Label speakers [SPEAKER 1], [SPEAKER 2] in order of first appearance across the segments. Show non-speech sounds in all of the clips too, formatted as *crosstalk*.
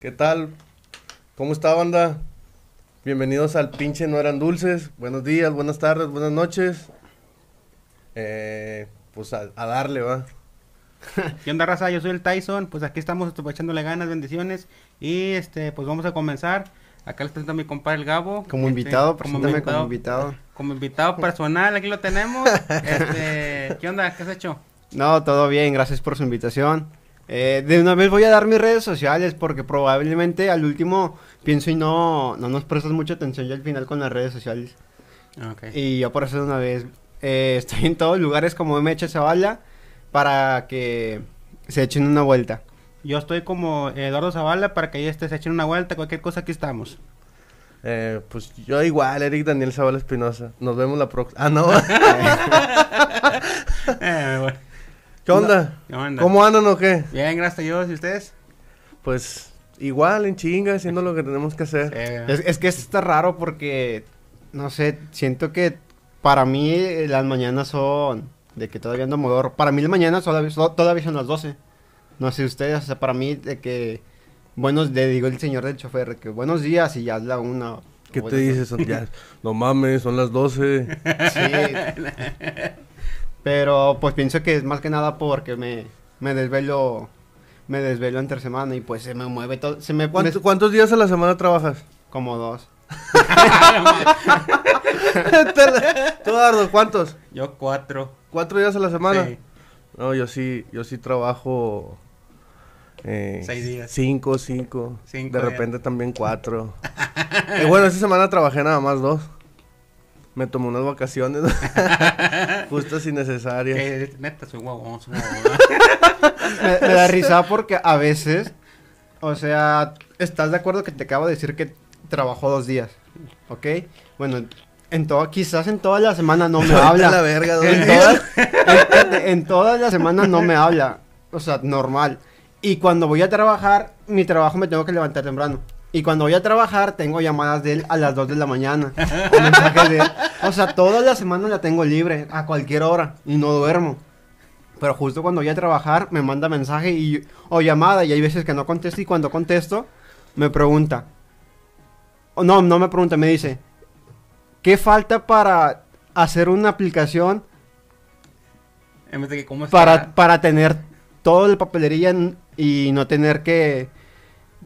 [SPEAKER 1] ¿Qué tal? ¿Cómo está, banda? Bienvenidos al pinche No Eran Dulces. Buenos días, buenas tardes, buenas noches. Eh, pues a, a darle, va. *laughs*
[SPEAKER 2] ¿Qué onda, raza? Yo soy el Tyson. Pues aquí estamos este, echándole ganas, bendiciones. Y este, pues vamos a comenzar. Acá les presento a mi compadre el Gabo.
[SPEAKER 3] Como
[SPEAKER 2] Este,
[SPEAKER 3] invitado, preséntame como invitado.
[SPEAKER 2] Como invitado personal, aquí lo tenemos. *laughs* Este, ¿qué onda? ¿Qué has hecho?
[SPEAKER 3] No, todo bien, gracias por su invitación. Eh, de una vez voy a dar mis redes sociales porque probablemente al último pienso y no, no nos prestas mucha atención ya al final con las redes sociales.
[SPEAKER 2] Ok.
[SPEAKER 3] Y yo por eso de una vez eh, *laughs* estoy en todos lugares como MH Zavala para que se echen una vuelta.
[SPEAKER 2] Yo estoy como Eduardo Zavala para que ahí este, se echen una vuelta, cualquier cosa, aquí estamos.
[SPEAKER 1] Eh, pues yo igual, Eric Daniel Zavala Espinosa. Nos vemos la próxima. Ah, no. *laughs* *laughs*
[SPEAKER 2] Eh, bueno.
[SPEAKER 1] ¿Qué onda?
[SPEAKER 2] ¿Qué onda?
[SPEAKER 1] ¿Cómo andan o qué?
[SPEAKER 2] Bien, gracias a Dios. ¿Y ustedes?
[SPEAKER 1] Pues igual, en chinga, haciendo lo que tenemos que hacer.
[SPEAKER 2] Eh,
[SPEAKER 3] Es, es que esto está raro porque, no sé, siento que para mí eh, las mañanas son de que todavía ando modor. Para mí las mañanas todavía, todavía son las 12. No sé ustedes, o sea, para mí de que, buenos, le digo el señor del chofer, que buenos días y ya es la una.
[SPEAKER 1] ¿Qué te dices? Son ya- *laughs* no mames, son las 12.
[SPEAKER 3] dos. Sí. *laughs* Pero pues pienso que es más que nada porque me, me desvelo, me desvelo entre semana y pues se me mueve todo, se me
[SPEAKER 1] ¿Cuánto-
[SPEAKER 3] me-
[SPEAKER 1] ¿Cuántos días a la semana trabajas?
[SPEAKER 3] como dos. *laughs*
[SPEAKER 1] Tú, Eduardo, ¿cuántos?
[SPEAKER 2] Yo cuatro.
[SPEAKER 1] ¿Cuatro días a la semana?
[SPEAKER 2] Sí.
[SPEAKER 1] No, yo sí, yo sí trabajo. Eh,
[SPEAKER 2] Seis días.
[SPEAKER 1] Cinco, cinco.
[SPEAKER 2] Cinco
[SPEAKER 1] de
[SPEAKER 2] días.
[SPEAKER 1] repente también cuatro. *laughs* Eh, bueno, esta semana trabajé nada más dos. Me tomé unas vacaciones. *laughs* Justas y necesarias.
[SPEAKER 2] Neta, soy *laughs*
[SPEAKER 3] me, me da risa porque a veces, o sea, estás de acuerdo que te acabo de decir que trabajó dos días, ¿ok? Bueno, en todo, quizás en toda la semana no me *laughs* habla.
[SPEAKER 1] la verga, dos
[SPEAKER 3] en,
[SPEAKER 1] días.
[SPEAKER 3] todas, en, en- en todas las semanas no me habla, o sea, normal. Y cuando voy a trabajar, mi trabajo me tengo que levantar temprano. Y cuando voy a trabajar, tengo llamadas de él a las 2 de la mañana. o mensajes de él. O sea, toda la semana la tengo libre, a cualquier hora, y no duermo. Pero justo cuando voy a trabajar, me manda mensaje y, o llamada, y hay veces que no contesto, y cuando contesto, me pregunta. O no, no me pregunta, me dice, ¿qué falta para hacer una aplicación
[SPEAKER 2] En vez de que, ¿cómo
[SPEAKER 3] para, para tener todo el papelería en- y no tener que,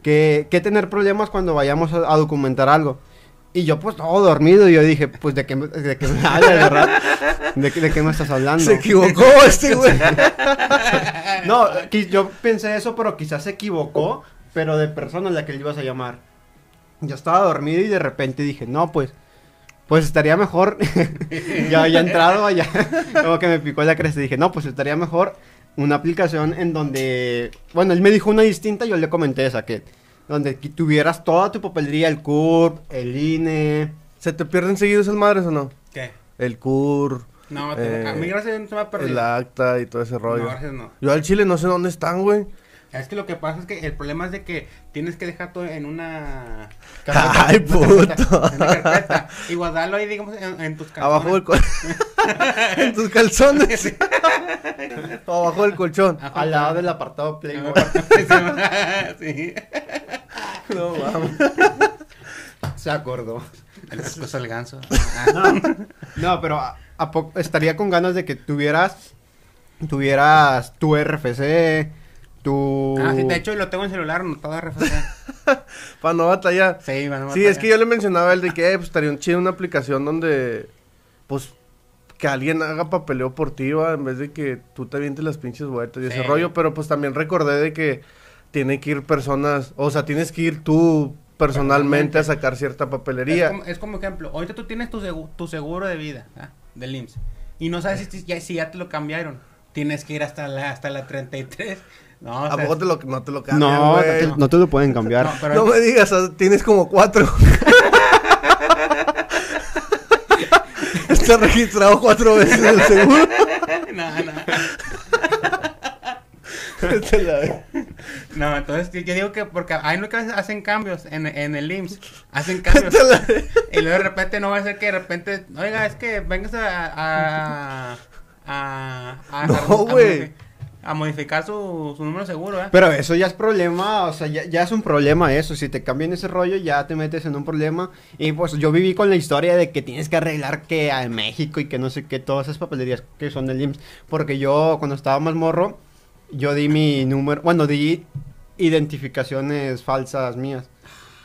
[SPEAKER 3] que, que tener problemas cuando vayamos a, a documentar algo. Y yo pues todo dormido y yo dije, pues de qué, de qué me *laughs* hablas, ¿verdad? ¿De, de qué me estás hablando?
[SPEAKER 1] Se equivocó este *laughs* güey.
[SPEAKER 3] No, yo pensé eso, pero quizás se equivocó, pero de persona a la que le ibas a llamar. Yo estaba dormido y de repente dije, no, pues, pues estaría mejor. *laughs* ya había entrado allá, como que me picó la cresta y dije, no, pues estaría mejor una aplicación en donde, bueno, él me dijo una distinta, yo le comenté esa, que donde tuvieras toda tu papelería, el CURP, el INE.
[SPEAKER 1] ¿Se te pierden seguidos esas madres o no?
[SPEAKER 2] ¿Qué?
[SPEAKER 1] El CUR,
[SPEAKER 2] No,
[SPEAKER 1] Eh,
[SPEAKER 2] a mí gracias a Dios no se me ha perdido.
[SPEAKER 1] el acta y todo ese rollo.
[SPEAKER 2] No, gracias no.
[SPEAKER 1] Yo al chile no sé dónde están, güey.
[SPEAKER 2] Es que lo que pasa es que el problema es de que tienes que dejar todo en una, *laughs*
[SPEAKER 1] Ay, puto.
[SPEAKER 2] en una carpeta y guardarlo ahí, digamos, en, en tus calzones.
[SPEAKER 1] Abajo del colchón. *laughs* en tus calzones. *laughs* o abajo del colchón.
[SPEAKER 2] Abajo
[SPEAKER 3] Al lado del apartado Playboy.
[SPEAKER 2] sí.
[SPEAKER 1] No mames.
[SPEAKER 3] Se acordó.
[SPEAKER 2] El del ganso.
[SPEAKER 3] No, no, pero a, a poco estaría con ganas de que tuvieras tuvieras tu RFC, tu
[SPEAKER 2] Ah, sí, de hecho lo tengo en celular anotado RFC.
[SPEAKER 1] Para no batallar.
[SPEAKER 2] Sí, bueno,
[SPEAKER 1] Sí, es que yo le mencionaba el de que eh, pues, estaría un chido una aplicación donde, pues, que alguien haga papeleo por ti, va, en vez de que tú te avientes las pinches vueltas y ese
[SPEAKER 2] Sí.
[SPEAKER 1] rollo. Pero pues también recordé de que tiene que ir personas, o sea, tienes que ir tú personalmente a sacar cierta
[SPEAKER 2] Es
[SPEAKER 1] papelería.
[SPEAKER 2] como, es como ejemplo, ahorita tú tienes tu, segu- tu seguro de vida ¿ah? del IMSS y no sabes si, ya, si ya te lo cambiaron. Tienes que ir hasta la, hasta la 33. No, o
[SPEAKER 1] ¿A
[SPEAKER 2] sea,
[SPEAKER 1] poco te lo, no te lo cambian,
[SPEAKER 3] No, te, no te lo pueden cambiar.
[SPEAKER 2] no, pero
[SPEAKER 1] No me digas, tienes como cuatro. *laughs* Está registrado cuatro veces el seguro. *laughs*
[SPEAKER 2] no, no. No, entonces yo yo digo que porque hay no que hacen cambios en, en el IMSS, hacen cambios. Y luego de repente no va a ser que de repente, oiga, es que vengas a a a, a,
[SPEAKER 1] No,
[SPEAKER 2] a-
[SPEAKER 1] güey.
[SPEAKER 2] A modificar su, su número seguro, ¿eh?
[SPEAKER 3] Pero eso ya es problema, o sea, ya, ya es un problema eso. Si te cambian ese rollo, ya te metes en un problema. Y pues yo viví con la historia de que tienes que arreglar que a México y que no sé qué, todas esas papelerías que son del IMSS. Porque yo, cuando estaba más morro, yo di mi número, bueno, di identificaciones falsas mías.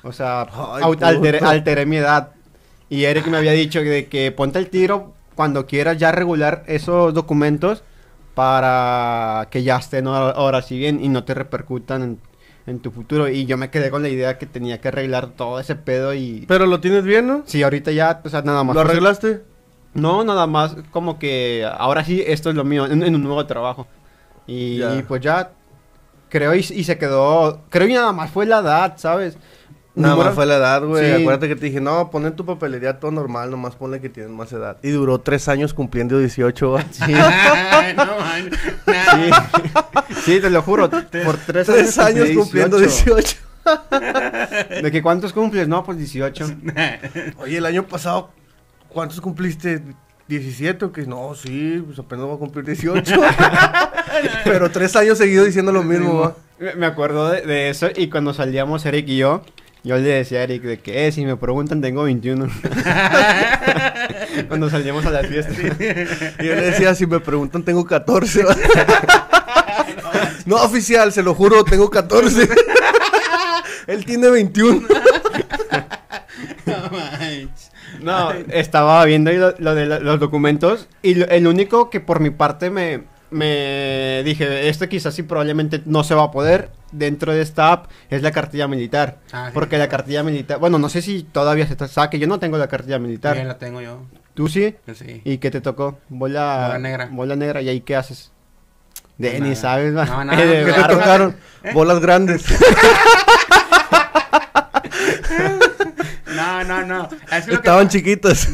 [SPEAKER 3] O sea,
[SPEAKER 1] Ay,
[SPEAKER 3] alteré, alteré mi edad. Y Eric me había dicho de que ponte el tiro cuando quieras ya regular esos documentos para que ya estén ahora, sí bien y no te repercutan en, en tu futuro. Y yo me quedé con la idea que tenía que arreglar todo ese pedo y...
[SPEAKER 1] Pero lo tienes bien, ¿no?
[SPEAKER 3] Sí, ahorita ya, pues nada más.
[SPEAKER 1] ¿Lo arreglaste?
[SPEAKER 3] No, nada más como que ahora sí esto es lo mío, en, en un nuevo trabajo. Y, pues ya creo y, y se quedó, creo y nada más fue la edad, ¿sabes?
[SPEAKER 1] Nada más fue la edad, güey.
[SPEAKER 3] Sí.
[SPEAKER 1] Acuérdate que te dije, no, pon en tu papelería todo normal, nomás ponle que tienes más edad. Y duró tres años cumpliendo 18, güey.
[SPEAKER 3] Sí, *laughs*
[SPEAKER 2] no, man.
[SPEAKER 3] sí, sí, te lo juro, por tres años,
[SPEAKER 1] Tres años cumpliendo 18. *laughs*
[SPEAKER 3] ¿De que cuántos cumples? No, pues 18. *laughs*
[SPEAKER 1] Oye, el año pasado, ¿cuántos cumpliste? ¿17 o qué? No, sí, pues apenas voy a cumplir 18. Pero tres años seguidos diciendo lo mismo, va.
[SPEAKER 3] Me- Me acuerdo de, de eso y cuando salíamos Eric y yo, yo le decía a Eric de que, eh, si me preguntan tengo 21. *laughs* cuando salíamos a la fiesta.
[SPEAKER 1] Y yo le decía, si me preguntan, tengo 14. va. *laughs* No, oficial, se lo juro, tengo 14. Él tiene 21.
[SPEAKER 2] No
[SPEAKER 3] estaba viendo lo, lo de la- los documentos y lo- el único que por mi parte me, me dije, esto quizás sí probablemente no se va a poder dentro de esta app es la cartilla militar.
[SPEAKER 2] Ah, sí.
[SPEAKER 3] Porque la cartilla militar, bueno, no sé si todavía se ta- saque, yo no tengo la cartilla militar.
[SPEAKER 2] Bien, la tengo yo.
[SPEAKER 3] ¿Tú sí?
[SPEAKER 2] Yo sí.
[SPEAKER 3] ¿Y qué te tocó? Bola,
[SPEAKER 2] Bola negra.
[SPEAKER 3] Bola negra, ¿y ahí qué haces? De ni
[SPEAKER 2] nada.
[SPEAKER 3] sabes.
[SPEAKER 2] No, *laughs* nada,
[SPEAKER 3] De
[SPEAKER 1] ¿Qué te tocaron? Bolas grandes. *laughs* *laughs*
[SPEAKER 2] No, no, no. Es lo que-
[SPEAKER 1] Estaban chiquitas.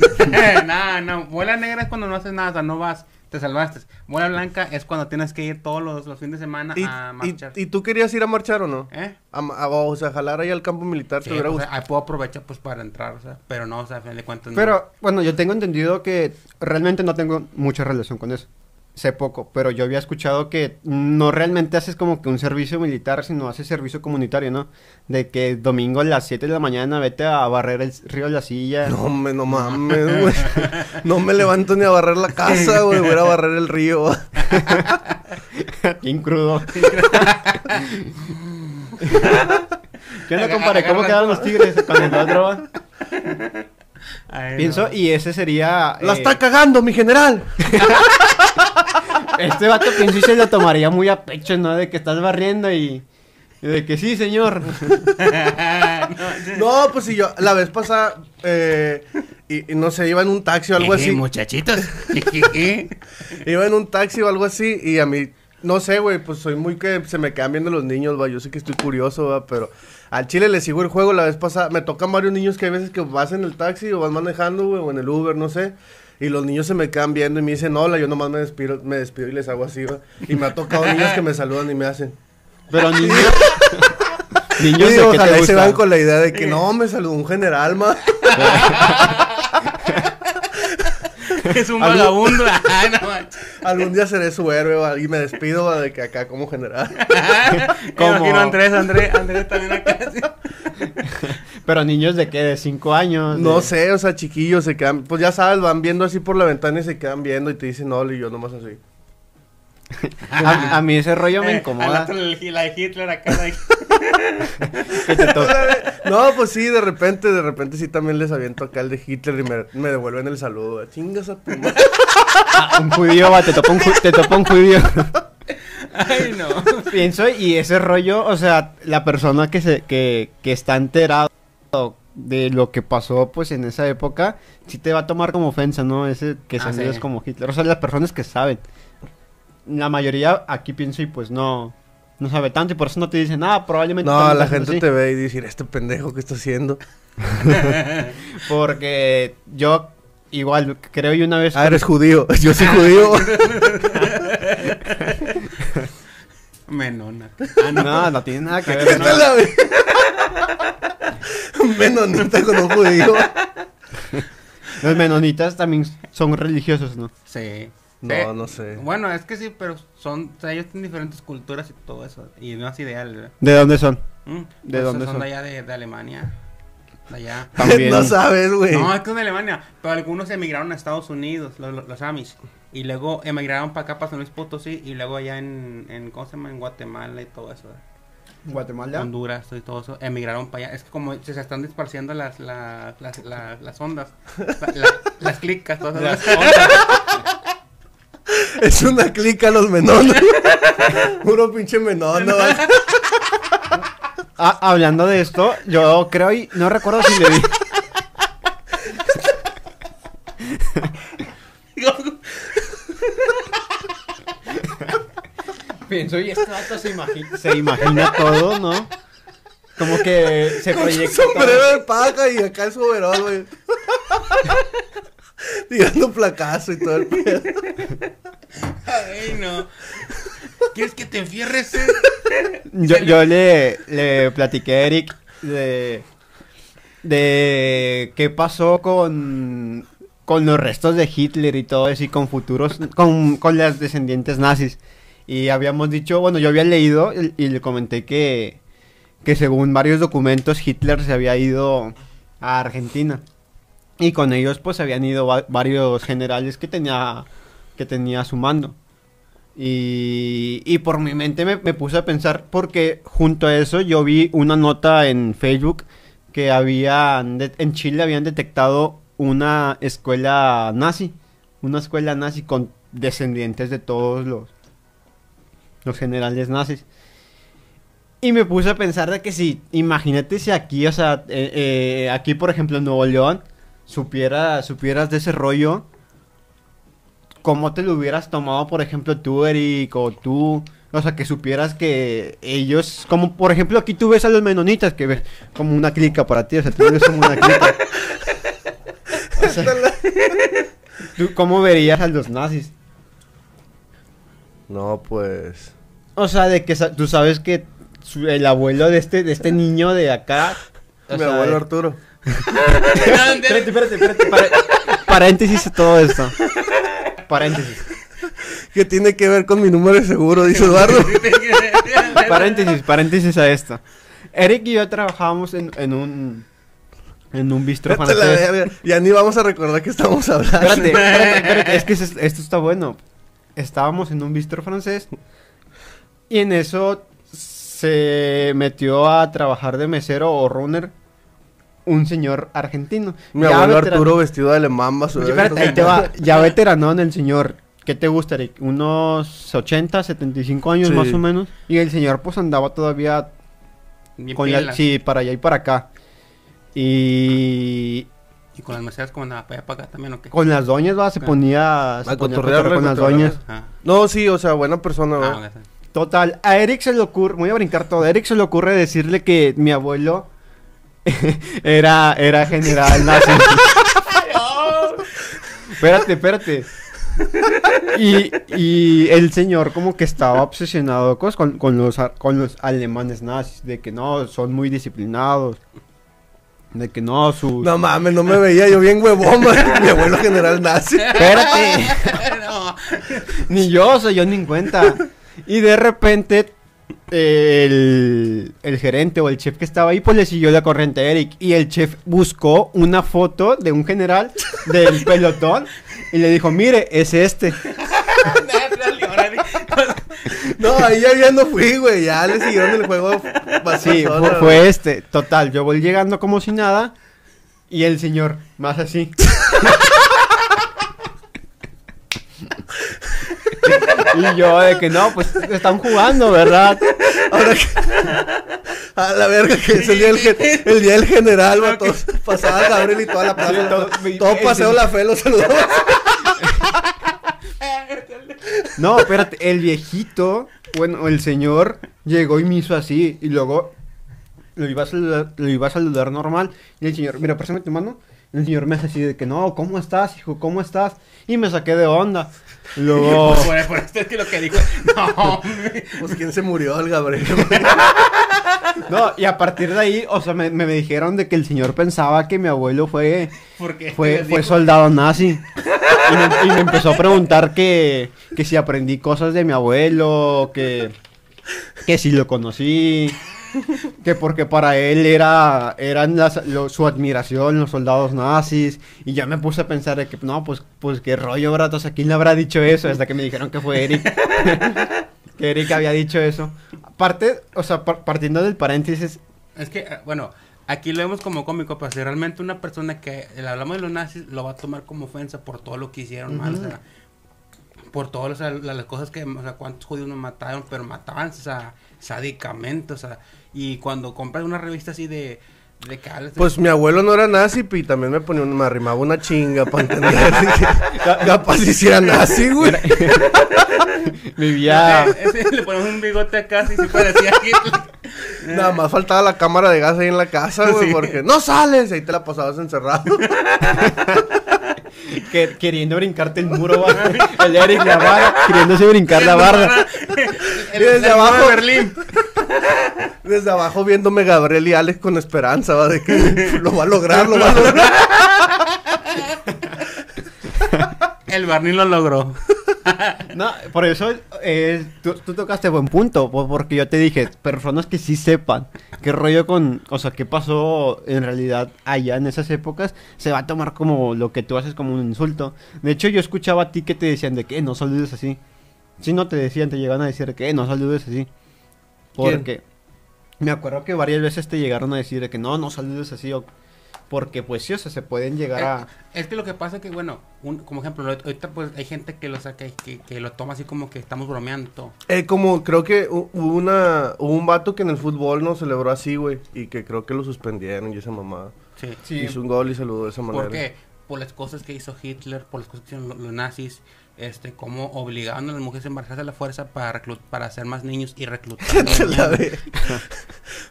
[SPEAKER 2] no, no. Bola negra es cuando no haces nada, o sea, no vas, te salvaste. Bola blanca es cuando tienes que ir todos los, los fines de semana
[SPEAKER 1] ¿Y,
[SPEAKER 2] a
[SPEAKER 1] y,
[SPEAKER 2] marchar.
[SPEAKER 1] y tú querías ir a marchar o no?
[SPEAKER 2] ¿Eh?
[SPEAKER 1] A a- o sea, jalar ahí al campo militar,
[SPEAKER 2] Sí,
[SPEAKER 1] te hubiera
[SPEAKER 2] pues,
[SPEAKER 1] gustado.
[SPEAKER 2] ahí puedo aprovechar pues para entrar, o sea, pero no, o sea, a fin de cuentas no.
[SPEAKER 3] Pero, bueno, yo tengo entendido que realmente no tengo mucha relación con eso. Sé poco, pero yo había escuchado que no realmente haces como que un servicio militar, sino haces servicio comunitario, ¿no? De que domingo a las 7 de la mañana vete a barrer el río de la silla.
[SPEAKER 1] No, me, no mames, güey. No me levanto ni a barrer la casa, güey. Voy a barrer el río.
[SPEAKER 3] Bien crudo. *laughs* ¿Qué onda, compadre? ¿Cómo quedan los tigres con el otro? va? *laughs*
[SPEAKER 2] Ay,
[SPEAKER 3] Pienso,
[SPEAKER 2] no.
[SPEAKER 3] y ese sería...
[SPEAKER 1] La
[SPEAKER 3] eh,
[SPEAKER 1] está cagando, mi general. *laughs*
[SPEAKER 3] Este vato pienso y se lo tomaría muy a pecho, ¿no? De que estás barriendo y... y de que sí, señor. *laughs*
[SPEAKER 1] No, pues si yo, la vez pasada, eh, y, y no sé, iba en un taxi o algo
[SPEAKER 2] Eh,
[SPEAKER 1] así.
[SPEAKER 2] muchachitos. *laughs*
[SPEAKER 1] Iba en un taxi o algo así y a mí, no sé, güey, pues soy muy que se me quedan viendo los niños, va. Yo sé que estoy curioso, va, pero al chile le sigo el juego. La vez pasada me tocan varios niños que hay veces que vas en el taxi o vas manejando, güey, o en el Uber, no sé. Y los niños se me quedan viendo y me dicen hola, yo nomás me despido, me despido y les hago así, va. Y me ha tocado niños que me saludan y me hacen.
[SPEAKER 3] Pero *laughs* niños... Niños de
[SPEAKER 1] ojalá
[SPEAKER 3] te
[SPEAKER 1] y se van con la idea de que no, me saludó un general, ma. *laughs* *laughs*
[SPEAKER 2] es un vagabundo. Ay, *laughs* no manches.
[SPEAKER 1] Algún día seré su héroe, va, y me despido va, de que acá como general. *laughs*
[SPEAKER 3] Como-
[SPEAKER 2] Imagino a Andrés, Andrés, Andrés también acá.
[SPEAKER 3] Pero niños de qué, de 5 años.
[SPEAKER 1] No
[SPEAKER 3] de-
[SPEAKER 1] sé, o sea, chiquillos se quedan, pues ya sabes, van viendo así por la ventana y se quedan viendo y te dicen hola y yo nomás así.
[SPEAKER 3] A, a mí ese rollo me
[SPEAKER 2] Eh,
[SPEAKER 3] incomoda.
[SPEAKER 2] la de Hitler acá. la de- *laughs*
[SPEAKER 1] No, pues sí, de repente, de repente sí también les aviento acá el de Hitler y me, me devuelven el saludo. Chingas a tu madre.
[SPEAKER 3] un judío, va, te topa un, ju- te topa un judío.
[SPEAKER 2] Ay, no.
[SPEAKER 3] Pienso, y ese rollo, o sea, la persona que se, que, que está enterado de lo que pasó, pues, en esa época, sí te va a tomar como ofensa, ¿no? Ese que se
[SPEAKER 2] Ah, sí.
[SPEAKER 3] es como Hitler. O sea, las personas que saben. La mayoría aquí pienso y pues no, no sabe tanto y por eso no te dicen, ah, probablemente...
[SPEAKER 1] No, la gente
[SPEAKER 3] así".
[SPEAKER 1] te ve y dice, este pendejo que está haciendo. *laughs*
[SPEAKER 3] Porque yo igual creo y una vez...
[SPEAKER 1] Ah, eres judío. *laughs* Yo soy judío. *laughs*
[SPEAKER 2] Menona. Ah, no.
[SPEAKER 3] No, no tiene nada que
[SPEAKER 1] ¿Qué
[SPEAKER 3] ver. ¿no?
[SPEAKER 1] Menonita con un judío.
[SPEAKER 3] Los menonitas también son religiosos, ¿no?
[SPEAKER 2] Sí.
[SPEAKER 1] No,
[SPEAKER 2] Sí.
[SPEAKER 1] no sé.
[SPEAKER 2] Bueno, es que sí, pero son, o sea, ellos tienen diferentes culturas y todo eso. Y no es ideal, ¿verdad?
[SPEAKER 3] ¿De dónde son?
[SPEAKER 2] Mm,
[SPEAKER 3] ¿De
[SPEAKER 2] pues
[SPEAKER 3] dónde
[SPEAKER 2] son?
[SPEAKER 3] son?
[SPEAKER 2] de allá de, de Alemania. De allá. *laughs*
[SPEAKER 3] También.
[SPEAKER 1] no sabes, güey.
[SPEAKER 2] No, es que son de Alemania. Pero algunos emigraron a Estados Unidos, los, los, los Amish. Y luego emigraron para acá, para San Luis Potosí. Y luego allá en, en, ¿cómo se llama? En Guatemala y todo eso.
[SPEAKER 3] Guatemala.
[SPEAKER 2] Honduras y todo eso. Emigraron para allá. Es que como se, se están disparciendo las, la- las, la- las ondas. *laughs* la- la- las clicas, todas
[SPEAKER 3] Las
[SPEAKER 2] esas.
[SPEAKER 1] Es una clica los menones. *laughs* Puro pinche menón, ¿no?
[SPEAKER 3] Ah, hablando de esto, yo creo y no recuerdo si le di. Pienso, y este vato se imagina, se imagina todo, ¿no? Como que se
[SPEAKER 1] Con
[SPEAKER 3] proyecta.
[SPEAKER 1] sombrero
[SPEAKER 3] todo.
[SPEAKER 1] de paja y acá el su overol, güey. *laughs* Tirando placazo y todo el pedo.
[SPEAKER 2] Ay, no. ¿Quieres que te enfierres? eh?
[SPEAKER 3] Yo, yo le, le platiqué a Eric de, de qué pasó con, con los restos de Hitler y todo eso y con futuros, con, con las descendientes nazis. Y habíamos dicho, bueno, yo había leído y, y le comenté que, que según varios documentos Hitler se había ido a Argentina. Y con ellos pues habían ido va- varios generales que tenía, que tenía su mando. Y, y por mi mente me, puse a pensar, porque junto a eso yo vi una nota en Facebook que habían, de- en Chile habían detectado una escuela nazi, una escuela nazi con descendientes de todos los, los generales nazis. Y me puse a pensar de que si, imagínate si aquí, o sea, eh, eh, aquí por ejemplo en Nuevo León, supiera, supieras de ese rollo, ¿cómo te lo hubieras tomado, por ejemplo, tú, Eric, o tú? O sea, que supieras que ellos, como por ejemplo aquí tú ves a los menonitas, que ves como una clica para ti, o sea, tú ves como una clica. O sea, *laughs* ¿tú cómo verías a los nazis?
[SPEAKER 1] No, pues.
[SPEAKER 3] O sea, de que sa- tú sabes que su- el abuelo de este, de este niño de acá... o
[SPEAKER 1] Mi
[SPEAKER 3] sea,
[SPEAKER 1] abuelo
[SPEAKER 3] de-
[SPEAKER 1] Arturo. *laughs*
[SPEAKER 3] Espérate, espérate, espérate. paréntesis a todo esto. Paréntesis. *laughs*
[SPEAKER 1] ¿Qué tiene que ver con mi número de seguro? Dice Eduardo. *laughs*
[SPEAKER 3] Paréntesis, paréntesis a esto. Eric y yo trabajábamos en, en un en un bistro
[SPEAKER 1] la. Ya ni vamos a recordar que estamos hablando.
[SPEAKER 3] Espérate, *laughs* espérate, espérate, es que es- esto está bueno. Estábamos en un bistro francés y en eso se metió a trabajar de mesero o runner un señor argentino.
[SPEAKER 1] Mi
[SPEAKER 3] Ya
[SPEAKER 1] abuelo
[SPEAKER 3] veterano-
[SPEAKER 1] Arturo vestido de alemán,
[SPEAKER 3] Oye, espérate, ahí te va. Ya *laughs* veteranón el señor. ¿Qué te gusta, Eric? Unos 80, 75 años
[SPEAKER 1] Sí.
[SPEAKER 3] más o menos. Y el señor pues andaba todavía
[SPEAKER 2] Bien
[SPEAKER 3] con la-
[SPEAKER 2] pila.
[SPEAKER 3] sí, para allá y para acá. Y
[SPEAKER 2] Y con las meseras como andaba para allá para acá también, ¿o qué?
[SPEAKER 3] con las doñas, va, se
[SPEAKER 2] Ah.
[SPEAKER 3] ponía, se ponía con las doñas.
[SPEAKER 2] Ah,
[SPEAKER 1] No, sí, o sea, buena persona,
[SPEAKER 2] ah.
[SPEAKER 3] Total, a Eric se le ocurre, voy a brincar todo, a Eric se le ocurre decirle que mi abuelo *laughs* era, era general nazi. *laughs* espérate, espérate. Y, y el señor como que estaba obsesionado con, con los, con los alemanes nazis, de que no, son muy disciplinados, de que no, sus...
[SPEAKER 1] No mames, no me veía yo bien huevón, *laughs* man. Mi abuelo general nazi.
[SPEAKER 3] Espérate.
[SPEAKER 2] no.
[SPEAKER 3] Ni yo, o sea, yo ni en cuenta. Y de repente, el, el gerente o el chef que estaba ahí, pues le siguió la corriente a Eric. Y el chef buscó una foto de un general del *laughs* pelotón y le dijo, mire, es este.
[SPEAKER 1] No, ahí ya, ya no fui, güey. Ya le siguieron el juego.
[SPEAKER 3] Sí, fue este. Total, yo voy llegando como si nada y el señor, más así. *laughs* *laughs* y yo de que no, pues están jugando, ¿verdad?
[SPEAKER 1] Ahora que... *laughs* A la verga, que es el día del, gen- el día del general, va. Todos pasaba Gabriel y toda la plaza.
[SPEAKER 3] Sí,
[SPEAKER 1] todo, paseo la fe, lo saludaba. *laughs*
[SPEAKER 3] No, espérate, el viejito, bueno, el señor llegó y me hizo así y luego lo iba a saludar, lo iba a saludar normal y el señor, mira, préstame tu mano. El señor me hace así de que no, ¿cómo estás, hijo? ¿Cómo estás? Y me saqué de onda. *laughs* Luego,
[SPEAKER 2] Por, por esto es que lo que dijo. No. *laughs*
[SPEAKER 1] Pues quién se murió, el Gabriel. *laughs*
[SPEAKER 3] No, y a partir de ahí, o sea, me, me dijeron de que el señor pensaba que mi abuelo fue, fue, fue soldado nazi. Y me, y me empezó a preguntar que, que si aprendí cosas de mi abuelo, que, que si lo conocí, *laughs* que porque para él era eran las- lo- su admiración los soldados nazis. Y ya me puse a pensar de que, no, pues, pues qué rollo, sea, ¿quién le habrá dicho eso? Hasta que me dijeron que fue Eric. *laughs* que Eric había dicho eso. Aparte, o sea, par- partiendo del paréntesis,
[SPEAKER 2] Es que, eh, bueno, aquí lo vemos como cómico, pero si realmente una persona que le hablamos de los nazis lo va a tomar como ofensa por todo lo que hicieron mal, o sea, por todas o sea, la- las cosas que, o sea, cuántos judíos nos mataron, pero mataban, o sea, sádicamente, o sea, y cuando compras una revista así de, de que
[SPEAKER 1] Pues mi abuelo no era nazi y también me ponía un- me arrimaba una chinga para entender. Dije, *laughs* Capaz si sí era nazi, güey. *laughs*
[SPEAKER 3] vivía...
[SPEAKER 2] Le ponemos un bigote acá, y se parecía a Hitler. *laughs*
[SPEAKER 1] Nada más faltaba la cámara de gas ahí en la casa, güey,
[SPEAKER 2] Sí.
[SPEAKER 1] porque no sales, ahí te la pasabas encerrado.
[SPEAKER 3] Que- queriendo brincarte el muro, *laughs* el Eric la barra, queriéndose brincar la barra.
[SPEAKER 2] El,
[SPEAKER 1] Y desde
[SPEAKER 2] el
[SPEAKER 1] abajo-
[SPEAKER 2] de Berlín.
[SPEAKER 1] Desde abajo viéndome Gabriel y Alex con esperanza, va, de que lo va a lograr, lo va a lograr.
[SPEAKER 2] El Barney lo logró. *laughs*
[SPEAKER 3] No, por eso eh, tú, tú tocaste buen punto, po- porque yo te dije, personas que sí sepan qué rollo con, o sea, qué pasó en realidad allá en esas épocas, se va a tomar como lo que tú haces como un insulto. De hecho, yo escuchaba a ti que te decían de que "Eh, no saludes así. Si no te decían, te llegaban a decir que "Eh, no saludes así.
[SPEAKER 1] ¿Quién?
[SPEAKER 3] Porque me acuerdo que varias veces te llegaron a decir de que no, no saludes así. o- porque pues sí, o sea, se pueden llegar a...
[SPEAKER 2] Es que lo que pasa es que, bueno, un- como ejemplo, lo- ahorita pues hay gente que lo saca y que, que lo toma así como que estamos bromeando.
[SPEAKER 1] Eh, como creo que hu- hubo una hubo un vato que en el fútbol no celebró así, güey, y que creo que lo suspendieron y esa mamada.
[SPEAKER 2] Sí.
[SPEAKER 3] Sí.
[SPEAKER 1] Hizo un gol y saludó de esa manera.
[SPEAKER 2] ¿Por qué? Por las cosas que hizo Hitler, por las cosas que hicieron lo- los, nazis, este, como obligaban a las mujeres a embarazarse a la fuerza para reclut- para hacer más niños y reclutar. *laughs*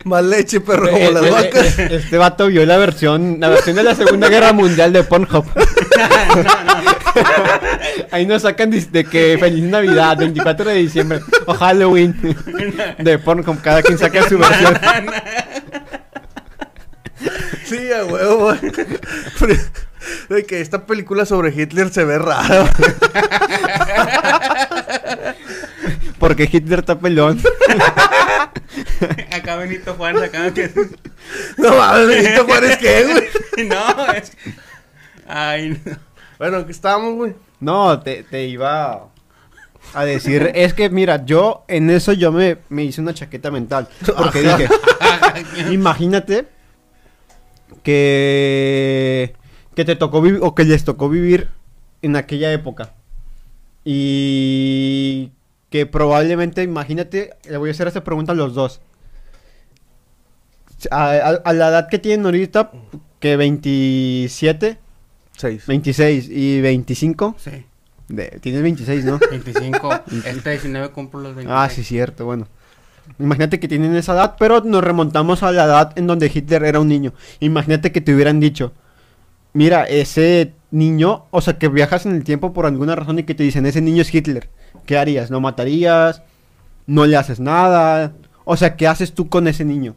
[SPEAKER 1] Más leche, perro, como
[SPEAKER 3] Eh,
[SPEAKER 1] las
[SPEAKER 3] eh,
[SPEAKER 1] vacas.
[SPEAKER 3] eh, Este vato vio la versión, la versión de la Segunda Guerra Mundial de Pornhub. *laughs* *laughs* Ahí nos sacan de, de que feliz Navidad, 24 de diciembre, o Halloween de Pornhub, cada quien saca su versión.
[SPEAKER 1] Sí, a huevo. *laughs* De que esta película sobre Hitler se ve rara. *laughs*
[SPEAKER 3] Porque Hitler está pelón. *laughs*
[SPEAKER 2] Acá Benito Juárez, acá que...
[SPEAKER 1] No mames, Benito Juárez, ¿qué, güey?
[SPEAKER 2] no, es... Ay, no.
[SPEAKER 1] Bueno, aquí estábamos, güey.
[SPEAKER 3] No, te, te iba a decir, es que mira, yo en eso yo me, me hice una chaqueta mental. Porque dije, Imagínate que que te tocó vivir o que les tocó vivir en aquella época. Y que probablemente, imagínate, le voy a hacer esta pregunta a los dos. A, a- a la edad que tienen ahorita, que 27,
[SPEAKER 1] Seis.
[SPEAKER 3] 26 y 25,
[SPEAKER 2] Sí,
[SPEAKER 3] de- tienes 26, ¿no? *laughs*
[SPEAKER 2] 25. *laughs* Este 19 cumplo los 26.
[SPEAKER 3] Ah, sí, cierto, bueno. Imagínate que tienen esa edad, pero nos remontamos a la edad en donde Hitler era un niño. Imagínate que te hubieran dicho, mira, ese niño, o sea, que viajas en el tiempo por alguna razón y que te dicen, ese niño es Hitler. ¿Qué harías? ¿Lo matarías? ¿No le haces nada? O sea, ¿qué haces tú con ese niño?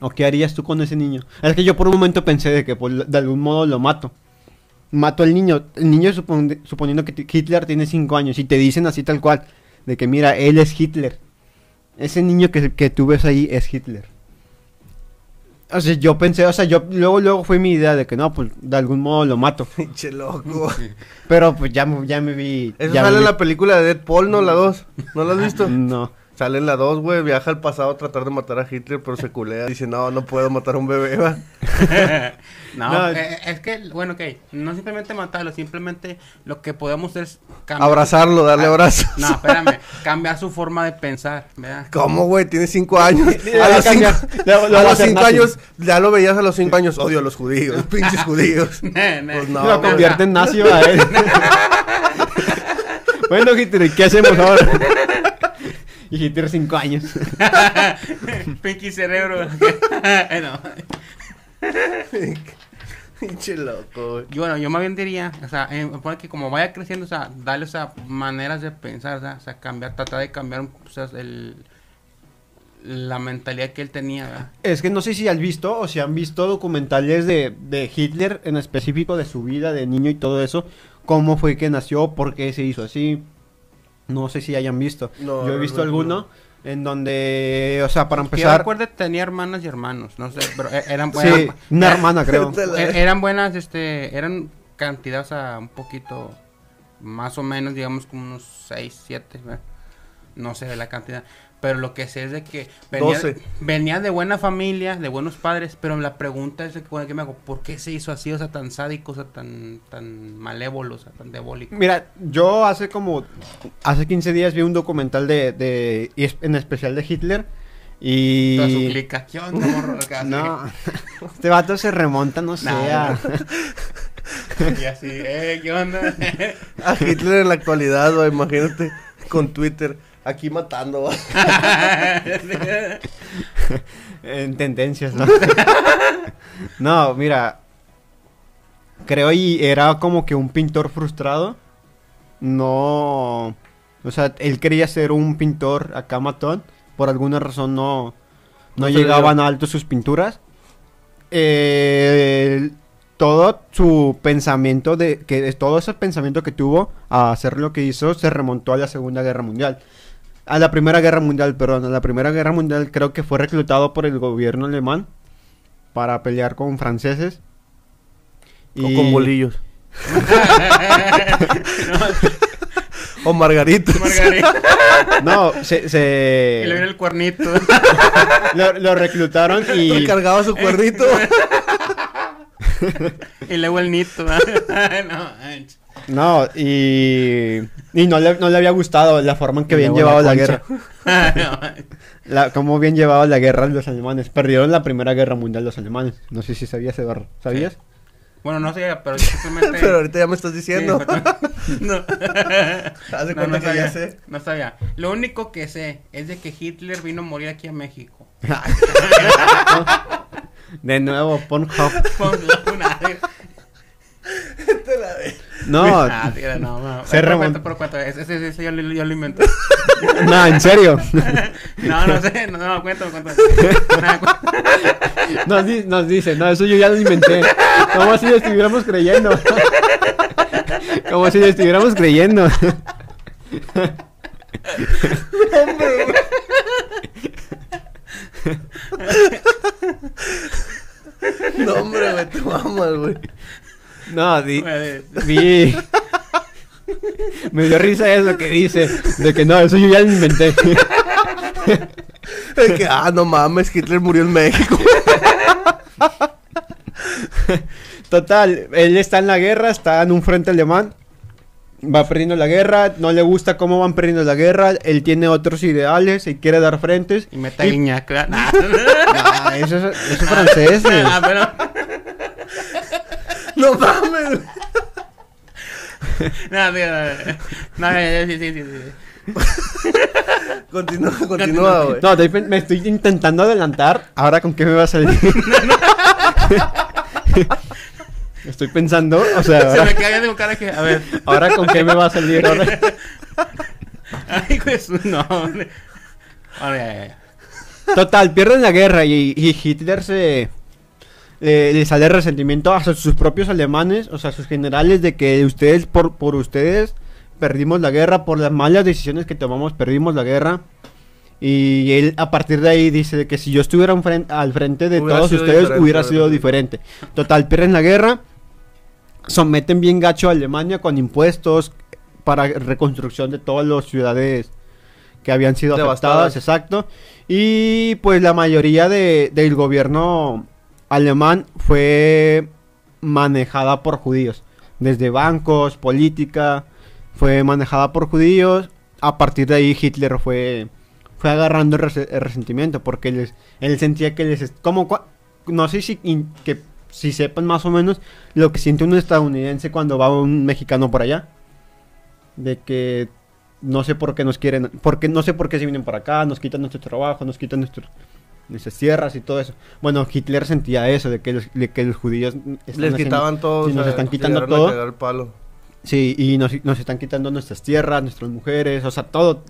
[SPEAKER 3] ¿O qué harías tú con ese niño? Es que yo por un momento pensé de que pues, de algún modo lo mato. Mato al niño. El niño supon- suponiendo que Hitler tiene 5 años y te dicen así tal cual. De que mira, él es Hitler. Ese niño que, que tú ves ahí es Hitler. O sea, yo pensé, o sea, yo luego, luego fue mi idea de que no, pues de algún modo lo mato. *laughs*
[SPEAKER 1] Pinche loco.
[SPEAKER 3] Pero pues ya, me- ya me vi.
[SPEAKER 1] Eso
[SPEAKER 3] ya
[SPEAKER 1] sale en
[SPEAKER 3] vi-
[SPEAKER 1] la película de Deadpool, ¿no? La 2. ¿No la has visto? *laughs*
[SPEAKER 3] No.
[SPEAKER 1] Sale en la 2, güey. Viaja al pasado a tratar de matar a Hitler, pero se culea. Dice, no, no puedo matar a un bebé, va. *laughs*
[SPEAKER 2] No, *laughs*
[SPEAKER 3] No.
[SPEAKER 2] eh, es que, bueno, ok, no simplemente matarlo, simplemente lo que podemos hacer es cambiar.
[SPEAKER 1] Abrazarlo, darle
[SPEAKER 2] Ah,
[SPEAKER 1] abrazos.
[SPEAKER 2] No, espérame, cambiar su forma de pensar, ¿verdad?
[SPEAKER 1] ¿Cómo, güey? Tiene 5 años. A los 5
[SPEAKER 3] cambiar. Le- le va a
[SPEAKER 1] los cinco años, ya lo veías a los 5 años. Odio a los judíos, *laughs* pinches judíos. Pues no,
[SPEAKER 3] lo convierte en nazi a él. bueno, Hitler, ¿y ¿qué hacemos ahora? Y Hitler 5 años. *laughs*
[SPEAKER 2] Pinky cerebro. *laughs* no. *laughs*
[SPEAKER 1] Pinche loco.
[SPEAKER 2] Y bueno, yo más bien diría, o sea, eh, que como vaya creciendo, o sea, darle, o sea, maneras de pensar, o sea, o sea, cambiar, tratar de cambiar, o sea, el, la mentalidad que él tenía, ¿verdad?
[SPEAKER 3] Es que no sé si has visto o si han visto documentales de, de Hitler en específico de su vida de niño y todo eso. Cómo fue que nació, por qué se hizo así. No sé si hayan visto.
[SPEAKER 1] No,
[SPEAKER 3] Yo he visto
[SPEAKER 1] realmente
[SPEAKER 3] alguno en donde, o sea, para
[SPEAKER 2] Que yo
[SPEAKER 3] empezar...
[SPEAKER 2] recuerde tenía hermanas y hermanos, no sé, pero e- eran
[SPEAKER 3] Sí,
[SPEAKER 2] buenas.
[SPEAKER 3] una hermana creo. *laughs*
[SPEAKER 1] Te la-
[SPEAKER 2] e- eran buenas, este, eran cantidades, o sea, un poquito, más o menos, digamos, como unos 6, 7, no sé de la cantidad. Pero lo que sé es de que venía,
[SPEAKER 1] 12.
[SPEAKER 2] venía de buena familia, de buenos padres, pero la pregunta es de que, me hago, ¿por qué se hizo así, o sea, tan sádico, o sea, tan, tan malévolo, o sea, tan diabólico?
[SPEAKER 3] Mira, yo hace como, hace 15 días vi un documental de, de en especial de Hitler. Y...
[SPEAKER 2] Toda su clica, ¿qué onda, morro? *laughs*
[SPEAKER 3] No, este vato se remonta, no sé, *laughs*
[SPEAKER 2] Y así, eh, ¿qué onda? *laughs*
[SPEAKER 1] A Hitler en la actualidad, imagínate, con Twitter, aquí matando, *laughs*
[SPEAKER 3] en tendencias, ¿no? *laughs* no, mira, creo y era como que un pintor frustrado. No, o sea, él quería ser un pintor acá matón, por alguna razón no, no, llegaban
[SPEAKER 1] dio.
[SPEAKER 3] alto sus pinturas. Eh, todo su pensamiento de que todo ese pensamiento que tuvo a hacer lo que hizo se remontó a la Segunda Guerra Mundial. A la Primera Guerra Mundial, perdón, a la Primera Guerra Mundial creo que fue reclutado por el gobierno alemán para pelear con franceses.
[SPEAKER 1] O con bolillos. *laughs* O margaritas.
[SPEAKER 2] Margarita.
[SPEAKER 3] No, se, se-
[SPEAKER 2] Y le el cuernito. *laughs*
[SPEAKER 3] lo, lo reclutaron y
[SPEAKER 1] Recargaba su cuernito. *laughs*
[SPEAKER 2] y luego el nito. no, manches.
[SPEAKER 3] No y y no le, no le había gustado la forma en que habían llevado
[SPEAKER 1] la
[SPEAKER 3] la, guerra,
[SPEAKER 2] No, *laughs*
[SPEAKER 3] la, cómo habían llevado la guerra los alemanes. Perdieron la Primera Guerra Mundial los alemanes. No sé si sabías, Eduardo. ¿Sabías?
[SPEAKER 2] Bueno, no sé, pero yo *laughs* simplemente.
[SPEAKER 1] Pero ahorita ya me estás diciendo.
[SPEAKER 2] Sí, *laughs* no.
[SPEAKER 1] Haz de
[SPEAKER 2] No,
[SPEAKER 1] cuenta
[SPEAKER 2] no
[SPEAKER 1] que
[SPEAKER 2] sabía,
[SPEAKER 1] ya sé.
[SPEAKER 2] No sabía. Lo único que sé es de que Hitler vino a morir aquí a México.
[SPEAKER 3] De nuevo, Pornhub.
[SPEAKER 2] La
[SPEAKER 3] No, *laughs*
[SPEAKER 2] Ah, sí, no, no.
[SPEAKER 3] Se
[SPEAKER 2] Pero
[SPEAKER 3] remon-
[SPEAKER 2] cuenta, pero cuenta. Ese, ese, ese yo, lo- yo lo inventé.
[SPEAKER 3] no, en serio. *laughs*
[SPEAKER 2] No, no sé. No, no, cuéntame, cuéntame. No, cu- *laughs*
[SPEAKER 3] Nos, di- nos dice, no, eso yo ya lo inventé. Como si lo estuviéramos creyendo. Como si lo estuviéramos creyendo.
[SPEAKER 1] No, hombre, güey, te mamas, güey.
[SPEAKER 3] No, di-
[SPEAKER 2] Eh,
[SPEAKER 3] vi. *laughs* Me dio risa eso que dice. De que no, eso yo ya lo inventé. *laughs*
[SPEAKER 1] De que, ah, no mames, Hitler murió en México. *laughs*
[SPEAKER 3] Total, él está en la guerra, está en un frente alemán. Va perdiendo la guerra, no le gusta cómo van perdiendo la guerra. Él tiene otros ideales y quiere dar frentes.
[SPEAKER 2] Y meta guiña, claro. Nah.
[SPEAKER 3] Ah, eso es, eso es francés. güey.
[SPEAKER 2] Ah, pero.
[SPEAKER 1] No mames. güey. *laughs*
[SPEAKER 2] No, sí, no, no, sí, sí, sí, sí. *laughs*
[SPEAKER 1] Continúa, continúa, güey.
[SPEAKER 3] No, estoy me estoy intentando adelantar. Ahora con qué me va a salir. *laughs* estoy pensando, o sea,
[SPEAKER 2] Se me
[SPEAKER 3] ahora,
[SPEAKER 2] queda con cara que, a ver.
[SPEAKER 3] ahora con qué me va a salir. Ahora.
[SPEAKER 2] Ay, pues no. Ahora ya.
[SPEAKER 3] Total, pierden la guerra y, y Hitler se le, le sale resentimiento a sus propios alemanes, o sea, sus generales de que ustedes por por ustedes perdimos la guerra por las malas decisiones que tomamos, perdimos la guerra. Y él a partir de ahí dice que si yo estuviera en fren- al frente de
[SPEAKER 1] Hubiera
[SPEAKER 3] todos ustedes hubiera sido diferente. Total, pierden la guerra, someten bien gacho a Alemania con impuestos para reconstrucción de todas las ciudades que habían sido
[SPEAKER 1] Devastadas.
[SPEAKER 3] afectadas, exacto. Y pues la mayoría de, del gobierno alemán fue manejada por judíos. Desde bancos, política, fue manejada por judíos. A partir de ahí Hitler fue, fue agarrando el, rese- el resentimiento porque les, él sentía que les... es- Como, no sé si, que, si sepan más o menos lo que siente un estadounidense cuando va un mexicano por allá. De que no sé por qué nos quieren, porque no sé por qué se vienen para acá, nos quitan nuestro trabajo, nos quitan nuestro- nuestras tierras y todo eso. Bueno, Hitler sentía eso, de que los, de que los judíos están
[SPEAKER 1] Les
[SPEAKER 3] haciendo-
[SPEAKER 1] quitaban todo.
[SPEAKER 3] sí, nos están quitando todo.
[SPEAKER 1] cagar el palo.
[SPEAKER 3] Sí, y nos, nos están quitando nuestras tierras, nuestras mujeres, o sea, todo.